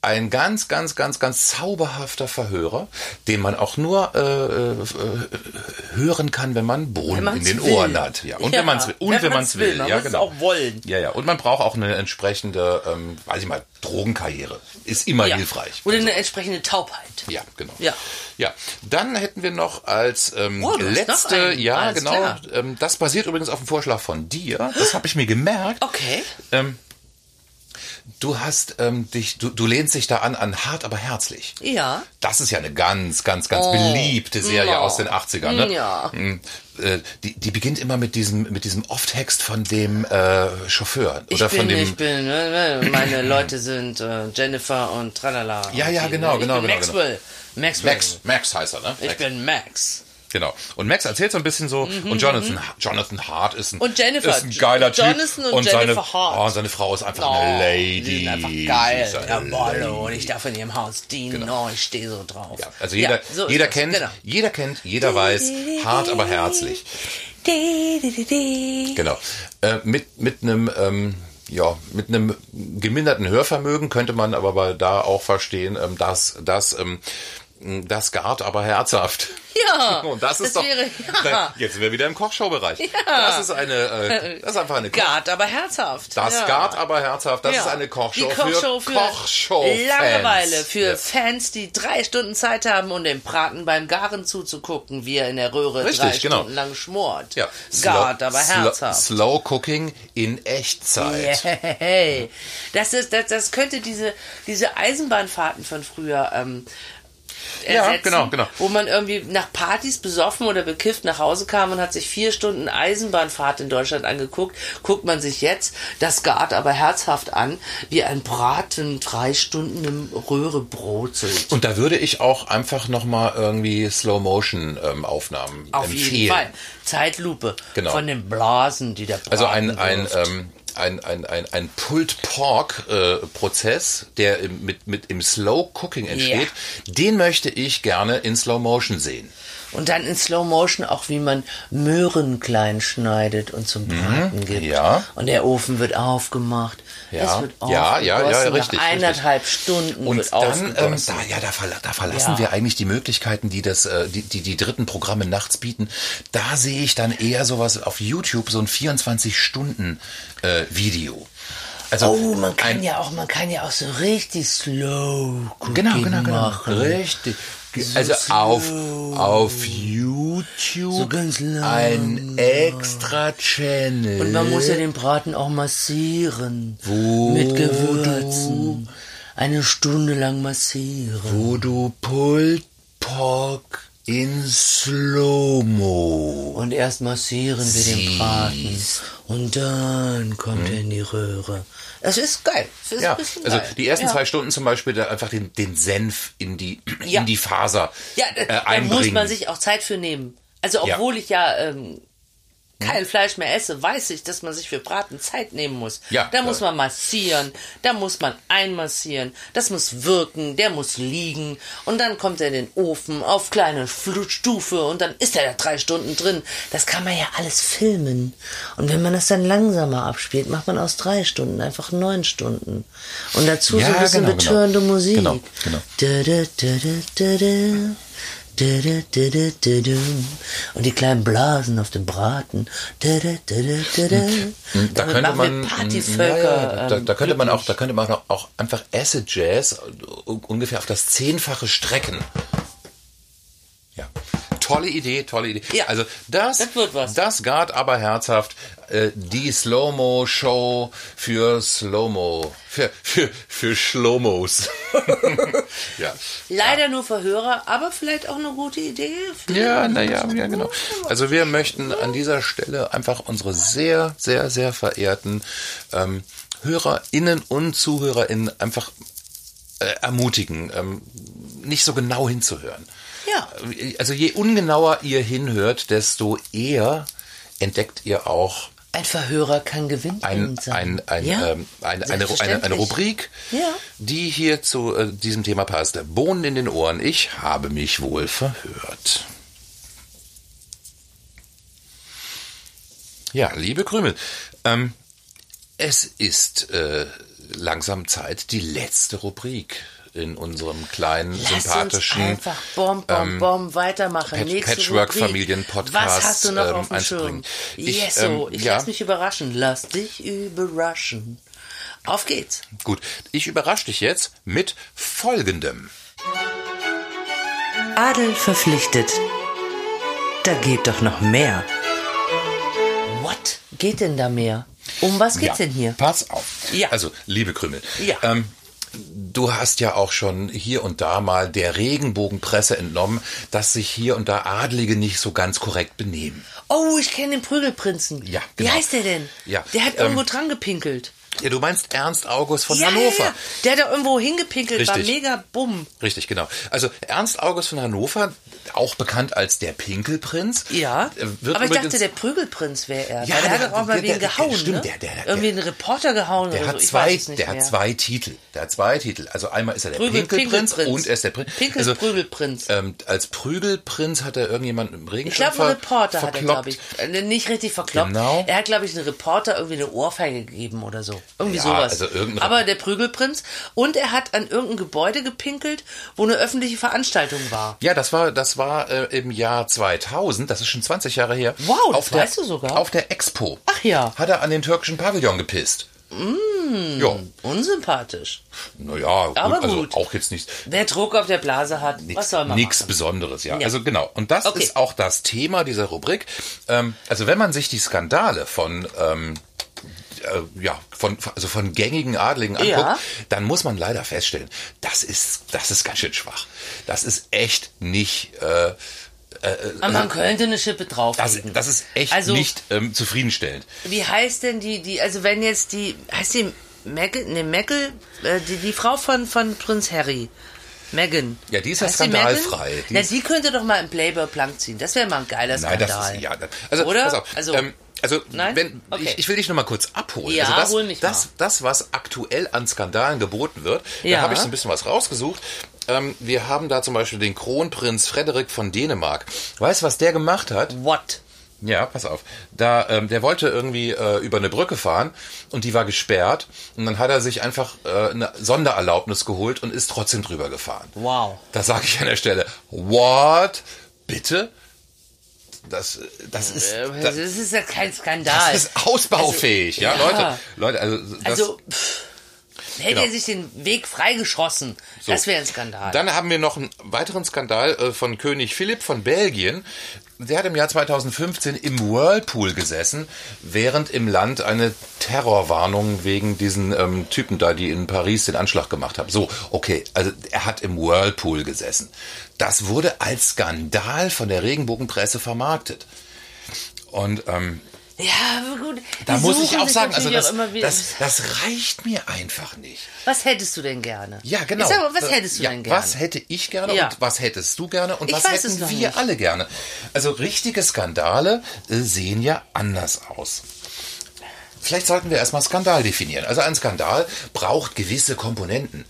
Ein ganz, ganz, ganz, ganz zauberhafter Verhörer, den man auch nur äh, äh, hören kann, wenn man Bohnen in den will. Ohren hat. Ja, und Ja, wenn man es will. Und wenn, man es will. Man Ja, genau. auch wollen. Ja, ja. Und man braucht auch eine entsprechende, ähm, weiß ich mal, Drogenkarriere. Ist immer Ja. hilfreich. Oder eine entsprechende Taubheit. Ja, genau. Ja. Ja, dann hätten wir noch als ähm, Oh, noch letzte, einen. ja, Alles genau, ähm, das basiert übrigens auf dem Vorschlag von dir. Das habe ich mir gemerkt. Okay. Ähm, du hast ähm, dich, du, du lehnst dich da an an hart, aber herzlich. Ja. Das ist ja eine ganz, ganz, ganz beliebte Serie Ja. aus den 80ern. Ne? Ja. Mm, äh, Die, die beginnt immer mit diesem, mit diesem Off-Text von dem äh, Chauffeur Ich oder bin, von dem. ich bin, ne, ne, meine Leute sind äh, Jennifer und tralala. Ja, ja, die, genau, ne? genau, Ich bin genau, Maxwell. Maxwell. Max, Max heißt er, ne? Ich Max. bin Max. Genau. Und Max erzählt so ein bisschen so, und Jonathan, Jonathan Hart ist ein, Mhm, Und Jennifer. ist ein geiler Typ. Jonathan und seine, Jennifer Hart. Oh, seine Frau ist einfach Oh, eine Lady. Die sind einfach geil. ist Jawolle. Lady. Und ich darf in ihrem Haus dienen. Oh, ich stehe so drauf. Ja, also jeder, so ist jeder das. kennt, Genau. jeder kennt, jeder weiß, hart aber herzlich. Genau. Äh, mit mit einem ähm, ja, mit einem geminderten Hörvermögen könnte man aber da auch verstehen, ähm, dass das ähm, das gart aber herzhaft. Ja, Und das ist das doch. wäre- ja. Jetzt sind wir wieder im Kochshowbereich. Ja. Das ist eine. Äh, das ist einfach eine. Koch Gart, aber herzhaft. das ja. gart aber herzhaft. Das Ja. ist eine Kochshow, Die Kochshow für, für Kochshow-Fans. Langeweile für Ja. Fans, die drei Stunden Zeit haben, um dem Braten beim Garen zuzugucken, wie er in der Röhre Richtig, drei genau. Stunden lang schmort. Ja. Gart, Slow- aber slow- herzhaft. Slow Cooking in Echtzeit. Hey, das ist, das, das könnte diese, diese Eisenbahnfahrten von früher ähm, Ja, ersetzen, genau, genau. wo man irgendwie nach Partys besoffen oder bekifft nach Hause kam und hat sich vier Stunden Eisenbahnfahrt in Deutschland angeguckt, guckt man sich jetzt das Gart aber herzhaft an, wie ein Braten drei Stunden im Röhre brutzelt. Und da würde ich auch einfach nochmal irgendwie Slow-Motion-Aufnahmen Auf empfehlen. jeden Fall. Zeitlupe Genau. von den Blasen, die der Braten Also ein, ein, ähm, ein, ein, ein, ein Pulled Pork äh, Prozess, der im, mit, mit im Slow Cooking entsteht, den möchte ich gerne in Slow Motion sehen. Und dann in Slow Motion auch, wie man Möhren klein schneidet und zum Braten gibt. Mhm. ja. Und der Ofen wird aufgemacht. Ja. Es wird Ja, ja, ja, richtig, eineinhalb Stunden Und wird dann, ähm, da, ja, da, verla da verlassen Ja. wir eigentlich die Möglichkeiten, die das, äh, die, die, die dritten Programme nachts bieten. Da sehe ich dann eher sowas auf YouTube, so ein 24-Stunden-Video. also oh, man kann ein, ja auch, man kann ja auch so richtig slow Cooking Genau, genau, genau. machen. Richtig. Also auf, auf YouTube So ein extra Channel. Und man muss ja den Braten auch massieren. Wo Mit Gewürzen. Eine Stunde lang massieren. wo du Pulled Pork in Slow-Mo. Und erst massieren wir den Braten. Und dann kommt er in die Röhre. Es ist geil. Es ist. Ja, also geil. die ersten ja. zwei Stunden zum Beispiel da einfach den, den Senf in die, Ja. in die Faser Ja, da, äh, da einbringen. muss man sich auch Zeit für nehmen. Also obwohl ich ja ähm, kein Fleisch mehr esse, weiß ich, dass man sich für Braten Zeit nehmen muss. Ja, da muss man massieren, da muss man einmassieren, das muss wirken, der muss liegen und dann kommt er in den Ofen auf kleine Stufe und dann ist er da drei Stunden drin. Das kann man ja alles filmen. Und wenn man das dann langsamer abspielt, macht man aus drei Stunden einfach neun Stunden. Und dazu so Ja, ein bisschen genau, genau. betörende Musik. Genau, genau. Da, da, da, Und die kleinen Blasen auf dem Braten. Da, könnte man, Partyvölker. ja, da, da könnte man auch, da könnte man auch einfach Acid Jazz ungefähr auf das Zehnfache strecken. Ja. Tolle Idee, tolle Idee. Ja, also das, das wird was. das gart aber herzhaft. Äh, die Slow-Mo-Show für Slow-Mo. Für, für, für Schlomos. ja. Leider nur für Hörer, aber vielleicht auch eine gute Idee. für- Ja, naja, ja, genau. Also wir möchten an dieser Stelle einfach unsere sehr, sehr, sehr verehrten ähm, HörerInnen und ZuhörerInnen einfach äh, ermutigen, ähm, nicht so genau hinzuhören. Ja. Also je ungenauer ihr hinhört, desto eher entdeckt ihr auch Ein Verhörer kann gewinnen ein, ein, ein, ja? ähm, eine, eine, eine, eine. Rubrik, Ja. die hier zu äh, diesem Thema passt. Bohnen in den Ohren. Ich habe mich wohl verhört. Ja, liebe Krümel, ähm, es ist äh, langsam Zeit, die letzte Rubrik in unserem kleinen, Lass uns sympathischen einfach bom, bom, ähm, bom weitermachen. Patch- Nächste Patchwork-Familien-Podcast. Was hast du noch ähm, auf dem Schirm? Ich, yes, so. ähm, ich ja. lass mich überraschen. Lass dich überraschen. Auf geht's. Gut, ich überrasche dich jetzt mit folgendem. Adel verpflichtet. Da geht doch noch mehr. What geht denn da mehr? Um was geht's ja, denn hier? Pass auf. Ja. Also, liebe Krümel. Ja. Ähm, du hast ja auch schon hier und da mal der Regenbogenpresse entnommen, dass sich hier und da Adlige nicht so ganz korrekt benehmen. Oh, ich kenne den Prügelprinzen. Ja, Wie genau. heißt der denn? Ja, Der hat ähm, irgendwo dran gepinkelt. Ja, du meinst Ernst August von ja, Hannover. Ja, der hat da irgendwo hingepinkelt, war Richtig. mega bumm. Richtig, genau. Also Ernst August von Hannover, auch bekannt als der Pinkelprinz. Ja, äh, aber ich dachte, der Prügelprinz wäre er. Ja, der, der- hat doch auch mal der- wen der- gehauen, stimmt, ne? der- der- der- Irgendwie einen Reporter gehauen Der oder hat so. Ich zwei, der mehr. hat zwei Titel. Der hat zwei Titel. Also einmal ist er der Prügel- Pinkelprinz, Pinkelprinz. und er ist der Prinz. Pinkels Also, Prügelprinz. ähm, als Prügelprinz hat er irgendjemanden im Ich Regenschirm glaube, ein ver Reporter hat er, verkloppt. glaube ich. Äh, Nicht richtig verkloppt. Genau. Er hat, glaube ich, einen Reporter irgendwie eine Ohrfeige gegeben oder so. Irgendwie Ja, sowas. also Aber der Prügelprinz. Und er hat an irgendein Gebäude gepinkelt, wo eine öffentliche Veranstaltung war. Ja, das war, das war äh, im Jahr 2000, das ist schon 20 Jahre her. Wow, das auf der, weißt du sogar. Auf der Expo. Ach ja. Hat er an den türkischen Pavillon gepisst. Mm. Ja, Unsympathisch. naja, gut, Aber also gut. auch jetzt nicht. Wer Druck auf der Blase hat, was soll man Nichts? Besonderes, ja. Ja. Also genau. Und das Okay. ist auch das Thema dieser Rubrik. Ähm, also wenn man sich die Skandale von ähm, äh, ja, von, also von gängigen Adligen anguckt, Ja. dann muss man leider feststellen, das ist, das ist ganz schön schwach. Das ist echt nicht, äh, Aber man könnte eine Schippe das, drauflegen. das ist echt Also- nicht ähm, zufriedenstellend. Wie heißt denn die, die, also wenn jetzt die, heißt die Meghan, ne, Meghan, äh, die, die Frau von, von Prinz Harry. Megan. Ja, die ist ja skandalfrei. Die Na, die könnte doch mal im Playboy Plank ziehen. Das wäre mal ein geiler Nein, Skandal. das ist, ja, also, Oder? pass auf, Also- ähm, also Nein? wenn, Okay. ich, ich will dich noch mal kurz abholen. Ja, also das, hol mich das, mal. das, was aktuell an Skandalen geboten wird, Ja. da habe ich so ein bisschen was rausgesucht. Ähm, wir haben da zum Beispiel den Kronprinz Frederik von Dänemark. Weißt du, was der gemacht hat? What? Ja, pass auf. Da, ähm, der wollte irgendwie äh, über eine Brücke fahren und die war gesperrt und dann hat er sich einfach äh, eine Sondererlaubnis geholt und ist trotzdem drüber gefahren. Wow. Da sage ich an der Stelle, what? Bitte? Das, das ist, das, Das ist ja kein Skandal. das ist ausbaufähig, ja, Also, ja. Leute, Leute, also, das, Also, pff, hätte Genau. er sich den Weg freigeschossen. So. Das wäre ein Skandal. Dann haben wir noch einen weiteren Skandal äh, von König Philipp von Belgien. Der hat im Jahr 2015 im Whirlpool gesessen, während im Land eine Terrorwarnung wegen diesen ähm, Typen da, die in Paris den Anschlag gemacht haben. So, okay, also er hat im Whirlpool gesessen. Das wurde als Skandal von der Regenbogenpresse vermarktet. Und ähm, ja, aber gut. da muss ich auch sagen, also das, auch das, das reicht mir einfach nicht. Was hättest du denn gerne? Ja, genau. Mal, was hättest du ja, denn gerne? Was hätte ich gerne Ja. und was hättest du gerne und Ich was hätten wir nicht. alle gerne? Also richtige Skandale äh, sehen ja anders aus. Vielleicht sollten wir erstmal Skandal definieren. Also ein Skandal braucht gewisse Komponenten.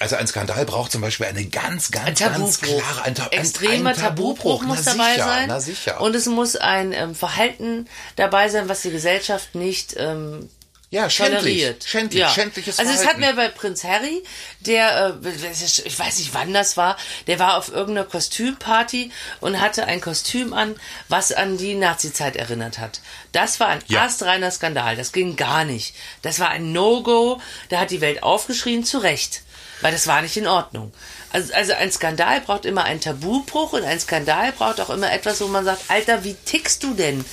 Also ein Skandal braucht zum Beispiel eine ganz, Ein ganz, ganz Tabubruch. klare, ein, Ta- ein, Extremer ein Tabubruch muss na dabei sicher, sein. Na sicher. Und es muss ein ähm, Verhalten dabei sein, was die Gesellschaft nicht ähm, ja, schändlich, toleriert. schändlich, Ja. schändliches Also es hatten wir bei Prinz Harry, der, äh, ich weiß nicht wann das war, der war auf irgendeiner Kostümparty und hatte ein Kostüm an, was an die Nazizeit erinnert hat. Das war ein Ja. astreiner Skandal, das ging gar nicht. Das war ein No-Go, da hat die Welt aufgeschrien, zu Recht. Weil das war nicht in Ordnung. Also, also ein Skandal braucht immer einen Tabubruch und ein Skandal braucht auch immer etwas, wo man sagt, Alter, wie tickst du denn?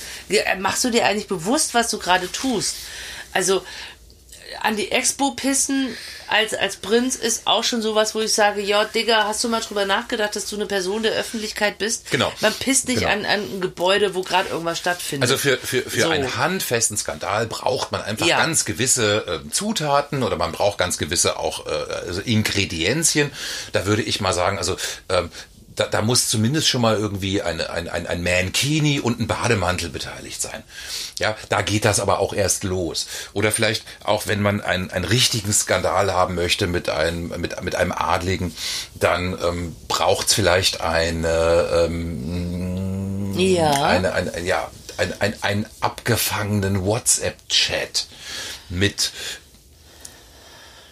Machst du dir eigentlich bewusst, was du gerade tust? Also an die Expo pissen als, als Prinz ist auch schon sowas, wo ich sage, ja, Digga, hast du mal drüber nachgedacht, dass du eine Person der Öffentlichkeit bist? Genau. Man pisst nicht Genau. an, an ein Gebäude, wo gerade irgendwas stattfindet. Also für, für, für So. einen handfesten Skandal braucht man einfach Ja. ganz gewisse äh, Zutaten oder man braucht ganz gewisse auch äh, also Ingredienzien. Da würde ich mal sagen, also ähm, da, da muss zumindest schon mal irgendwie eine, ein, ein, ein Mankini und ein Bademantel beteiligt sein. Ja, da geht das aber auch erst los. Oder vielleicht auch, wenn man einen, einen richtigen Skandal haben möchte mit einem, mit, mit einem Adligen, dann ähm, braucht es vielleicht eine, ähm, ja. eine, eine, ja, ein, ein, einen abgefangenen WhatsApp-Chat mit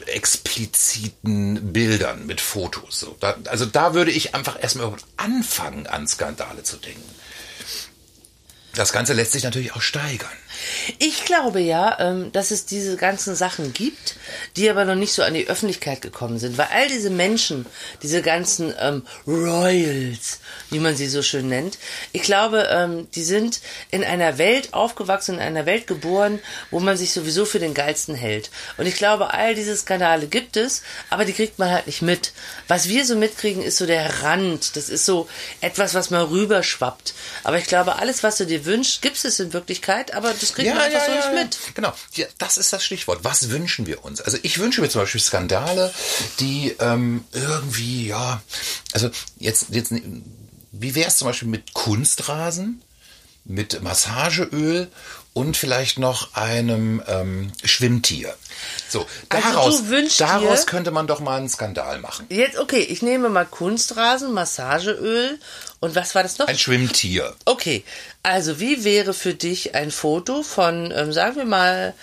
expliziten Bildern, mit Fotos. So, da, also da würde ich einfach erstmal anfangen, an Skandale zu denken. Das Ganze lässt sich natürlich auch steigern. Ich glaube ja, ähm, dass es diese ganzen Sachen gibt, die aber noch nicht so an die Öffentlichkeit gekommen sind, weil all diese Menschen, diese ganzen ähm, Royals, wie man sie so schön nennt, ich glaube, ähm, die sind in einer Welt aufgewachsen, in einer Welt geboren, wo man sich sowieso für den geilsten hält. Und ich glaube, all diese Skandale gibt es, aber die kriegt man halt nicht mit. Was wir so mitkriegen, ist so der Rand. Das ist so etwas, was mal rüberschwappt. Aber ich glaube, alles, was du dir wünschst, gibt es in Wirklichkeit, aber das kriegt man einfach so nicht mit. Genau, ja, das ist das Stichwort. Was wünschen wir uns? Also ich wünsche mir zum Beispiel Skandale, die ähm, irgendwie, ja, also jetzt, jetzt wie wäre es zum Beispiel mit Kunstrasen, mit Massageöl und vielleicht noch einem ähm, Schwimmtier. So, Also daraus, wünschst daraus könnte man doch mal einen Skandal machen. Jetzt, okay, ich nehme mal Kunstrasen, Massageöl und was war das noch? Ein Schwimmtier. Okay, also wie wäre für dich ein Foto von, ähm, sagen wir mal,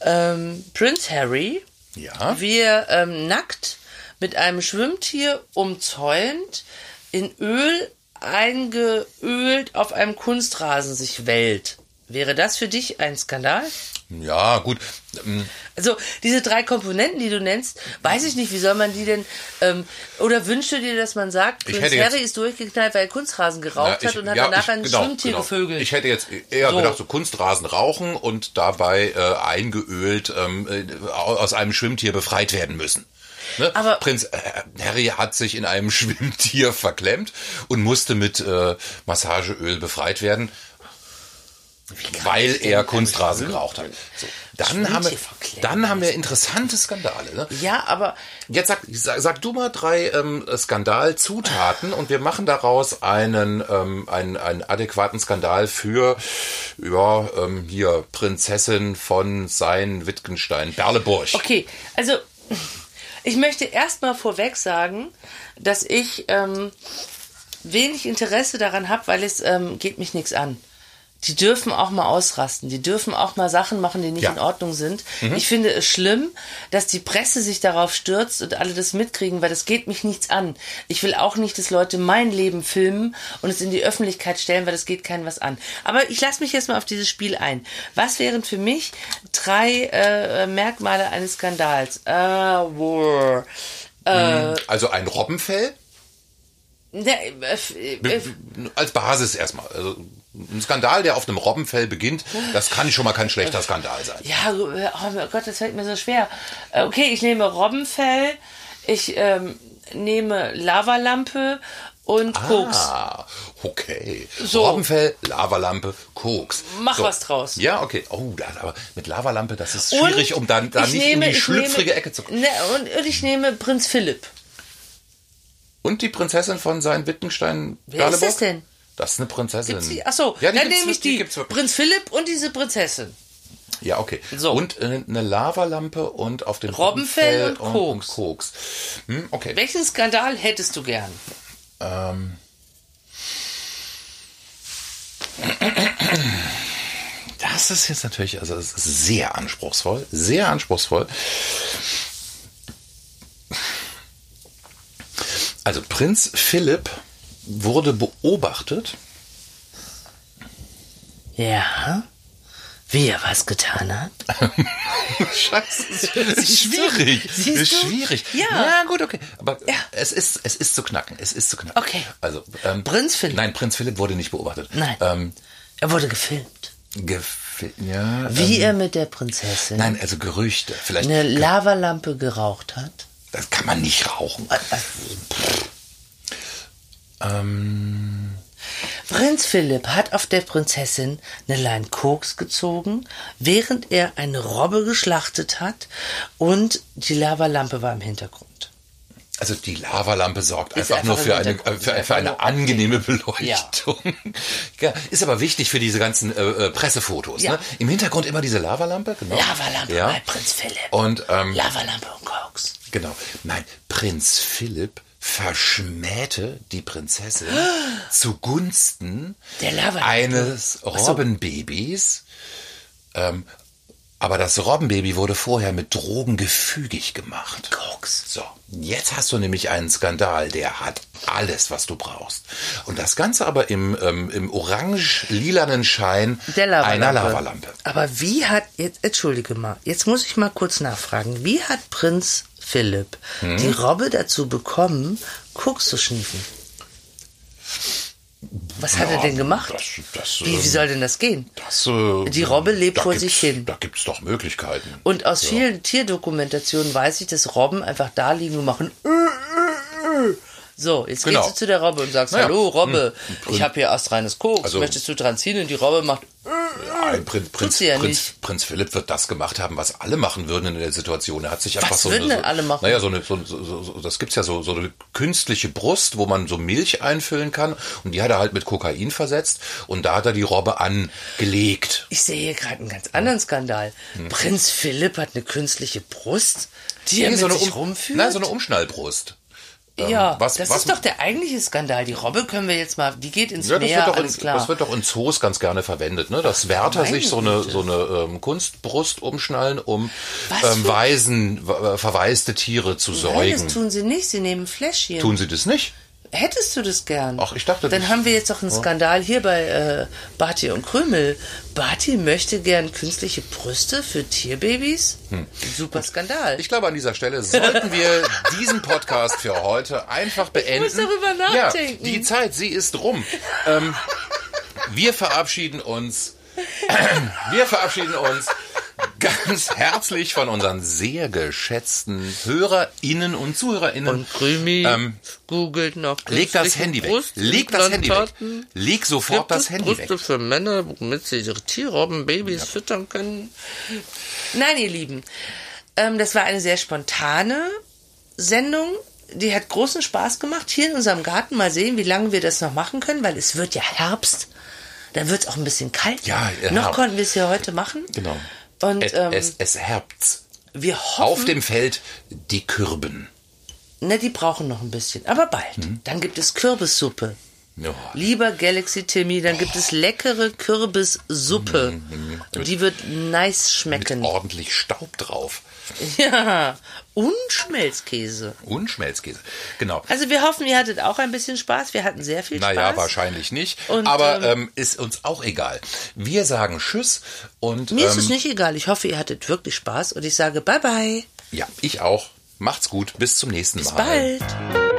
ähm, Prince Harry, Ja. wie er ähm, nackt mit einem Schwimmtier umzäunt, in Öl eingeölt auf einem Kunstrasen sich wällt. Wäre das für dich ein Skandal? Ja, gut. Ähm, Also diese drei Komponenten, die du nennst, weiß ich nicht, wie soll man die denn, ähm, oder wünschst du dir, dass man sagt, Prinz Harry ist durchgeknallt, weil er Kunstrasen geraucht Na, hat ich- und hat ja, danach ich- ein genau, Schwimmtier genau. gevögelt. Ich hätte jetzt eher So. gedacht, so Kunstrasen rauchen und dabei äh, eingeölt ähm, äh, aus einem Schwimmtier befreit werden müssen. Ne? Aber- Prinz äh, Harry hat sich in einem Schwimmtier verklemmt und musste mit äh, Massageöl befreit werden, weil er Kunstrasen geraucht hat. So. Dann, haben wir, dann haben wir interessante Skandale. Ne? ja, aber Jetzt sag, sag, sag du mal drei ähm, Skandalzutaten und wir machen daraus einen, ähm, einen, einen adäquaten Skandal für ja, ähm, hier Prinzessin von Sein Wittgenstein, Berleburg. Okay, also ich möchte erstmal vorweg sagen, dass ich ähm, wenig Interesse daran habe, weil es ähm, geht mich nichts an. Die dürfen auch mal ausrasten. Die dürfen auch mal Sachen machen, die nicht Ja. Mhm. in Ordnung sind. Ich finde es schlimm, dass die Presse sich darauf stürzt und alle das mitkriegen, weil das geht mich nichts an. Ich will auch nicht, dass Leute mein Leben filmen und es in die Öffentlichkeit stellen, weil das geht keinem was an. Aber ich lasse mich jetzt mal auf dieses Spiel ein. Was wären für mich drei äh, Merkmale eines Skandals? Äh, wo, Also ein Robbenfell ne, äh, äh, als Basis erstmal. Also ein Skandal, der auf einem Robbenfell beginnt, das kann schon mal kein schlechter Skandal sein. Ja, äh, oh mein Gott, das fällt mir so schwer. Äh, Okay, ich nehme Robbenfell, ich ähm, nehme Lavalampe und Koks. Ah, okay. So. Robbenfell, Lavalampe, Koks. Mach so. was draus. Ja, okay. Oh, das, aber mit Lavalampe, das ist Und schwierig, um dann da ich nicht nehme- in die schlüpfrige nehme, Ecke zu kommen. Ne, und, und ich nehme Prinz Philipp. Und die Prinzessin von sein Wittgenstein Wer ist das denn? Das ist eine Prinzessin. Gibt's die? Achso, ja, die dann nehme ich die. wirklich. Prinz Philipp und diese Prinzessin. Ja, okay. So. Und äh, eine Lavalampe und auf dem Robbenfell und Robbenfell Koks. Koks. Hm, okay. Welchen Skandal hättest du gern? Ähm. Das ist jetzt natürlich, also es ist sehr anspruchsvoll, sehr anspruchsvoll. Also Prinz Philipp wurde beobachtet. Ja. Wie er was getan hat? Scheiße, ist, ist schwierig. Siehst ist schwierig. Ja. gut, okay. Aber Ja. es ist, es ist zu knacken. Es ist zu knacken. Okay. Also ähm, Prinz Philipp. Nein, Prinz Philipp wurde nicht beobachtet. Nein. Ähm, Er wurde gefilmt. Gefi- ja, Wie ähm, er mit der Prinzessin Nein, also Gerüchte. Vielleicht. eine Lavalampe geraucht hat. Das kann man nicht rauchen. Ähm, Prinz Philipp hat auf der Prinzessin eine Lein Koks gezogen, während er eine Robbe geschlachtet hat und die Lavalampe war im Hintergrund. also die Lavalampe sorgt Ist einfach, nur einfach für eine, äh, für, Einfach für eine angenehme Beleuchtung. Ja. ist aber wichtig für diese ganzen äh, äh, Pressefotos. Ja. Ne? Im Hintergrund immer diese Lavalampe. Genau. Lavalampe Ja. bei Prinz Philipp. Und ähm, Lavalampe und Koks. Genau. Nein, Prinz Philipp verschmähte die Prinzessin zugunsten eines Robbenbabys. Ähm, aber das Robbenbaby wurde vorher mit Drogen gefügig gemacht. Koks. So, jetzt hast du nämlich einen Skandal, der hat alles, was du brauchst. Und das Ganze aber im, ähm, im orange-lilanen Schein Lavalampe. einer Lavalampe. Aber wie hat, jetzt, entschuldige mal, jetzt muss ich mal kurz nachfragen. Wie hat Prinz Philipp Hm? die Robbe dazu bekommen, Koks zu schniefen? Was hat er Ja, denn gemacht? das- das, wie, wie ähm, soll denn das gehen? Das, äh, Die Robbe lebt vor sich hin. Da gibt's doch Möglichkeiten. Und aus vielen Tierdokumentationen weiß ich, dass Robben einfach da liegen und machen. äh. So, jetzt Genau. gehst du zu der Robbe und sagst, Naja. hallo Robbe, Hm. ich habe hier astreines Koks, Also- möchtest du dran ziehen? Und die Robbe macht, Ein Prinz, Prinz, ja Prinz, nicht. Prinz Philipp wird das gemacht haben, was alle machen würden in der Situation. Er hat sich einfach Was so würden eine, denn alle machen? Naja, so eine, so, so, so, so- das gibt's ja so, so eine künstliche Brust, wo man so Milch einfüllen kann. Und die hat er halt mit Kokain versetzt. Und da hat er die Robbe angelegt. ich sehe hier gerade einen ganz anderen Skandal. Prinz Philipp hat eine künstliche Brust, die er Nee, mit so sich um, rumführt. nein, so eine Umschnallbrust. Ähm, ja, was- das was- ist doch der eigentliche Skandal. Die Robbe können wir jetzt mal, die geht ins Ja, das Meer, wird, doch in, alles klar. das wird doch in Zoos ganz gerne verwendet, ne? Dass Wärter Meine sich so eine, Güte. so eine ähm, Kunstbrust umschnallen, um ähm, für- Waisen, w- verwaiste Tiere zu Nein, säugen. das tun sie nicht, sie nehmen Fläschchen. Tun sie das nicht? Hättest du das gern? Ach, ich dachte, Dann das- haben wir jetzt doch einen Skandal hier bei äh, Barty und Krümel. Barty möchte gern künstliche Brüste für Tierbabys. Super Skandal. Hm. Ich glaube, an dieser Stelle sollten wir diesen Podcast für heute einfach beenden. muss darüber nachdenken. Ja, die Zeit, sie ist rum. Ähm, wir verabschieden uns. Wir verabschieden uns ganz herzlich von unseren sehr geschätzten HörerInnen und ZuhörerInnen. und Krümi Ähm, googelt noch Leg das Handy weg. Leg das Handy weg. Leg sofort Gibt das Handy weg. Brüste für Männer, womit sie ihre Tierrobben, Babys füttern können? Nein, ihr Lieben, ähm, das war eine sehr spontane Sendung. Die hat großen Spaß gemacht hier in unserem Garten. Mal sehen, wie lange wir das noch machen können, weil es wird ja Herbst. Dann wird es auch ein bisschen kalt. Ja, ja. Noch konnten wir es ja heute machen. Genau. Und Es, ähm, es, es herbst. wir hoffen, Auf dem Feld die Kürben. ne, die brauchen noch ein bisschen, aber bald. Mhm. Dann gibt es Kürbissuppe. Ja. Lieber Galaxy Timmy, dann gibt es leckere Kürbissuppe. Die wird nice schmecken. Mit ordentlich Staub drauf. Ja, und Schmelzkäse. Und Schmelzkäse. Genau. Also wir hoffen, ihr hattet auch ein bisschen Spaß. Wir hatten sehr viel Naja, Spaß. wahrscheinlich nicht. Und, aber ähm, ähm, ist uns auch egal. Wir sagen Tschüss und Mir ist ähm, es nicht egal. Ich hoffe, ihr hattet wirklich Spaß und ich sage Bye bye. ja, ich auch. Macht's gut. Bis zum nächsten Bis Mal. bald.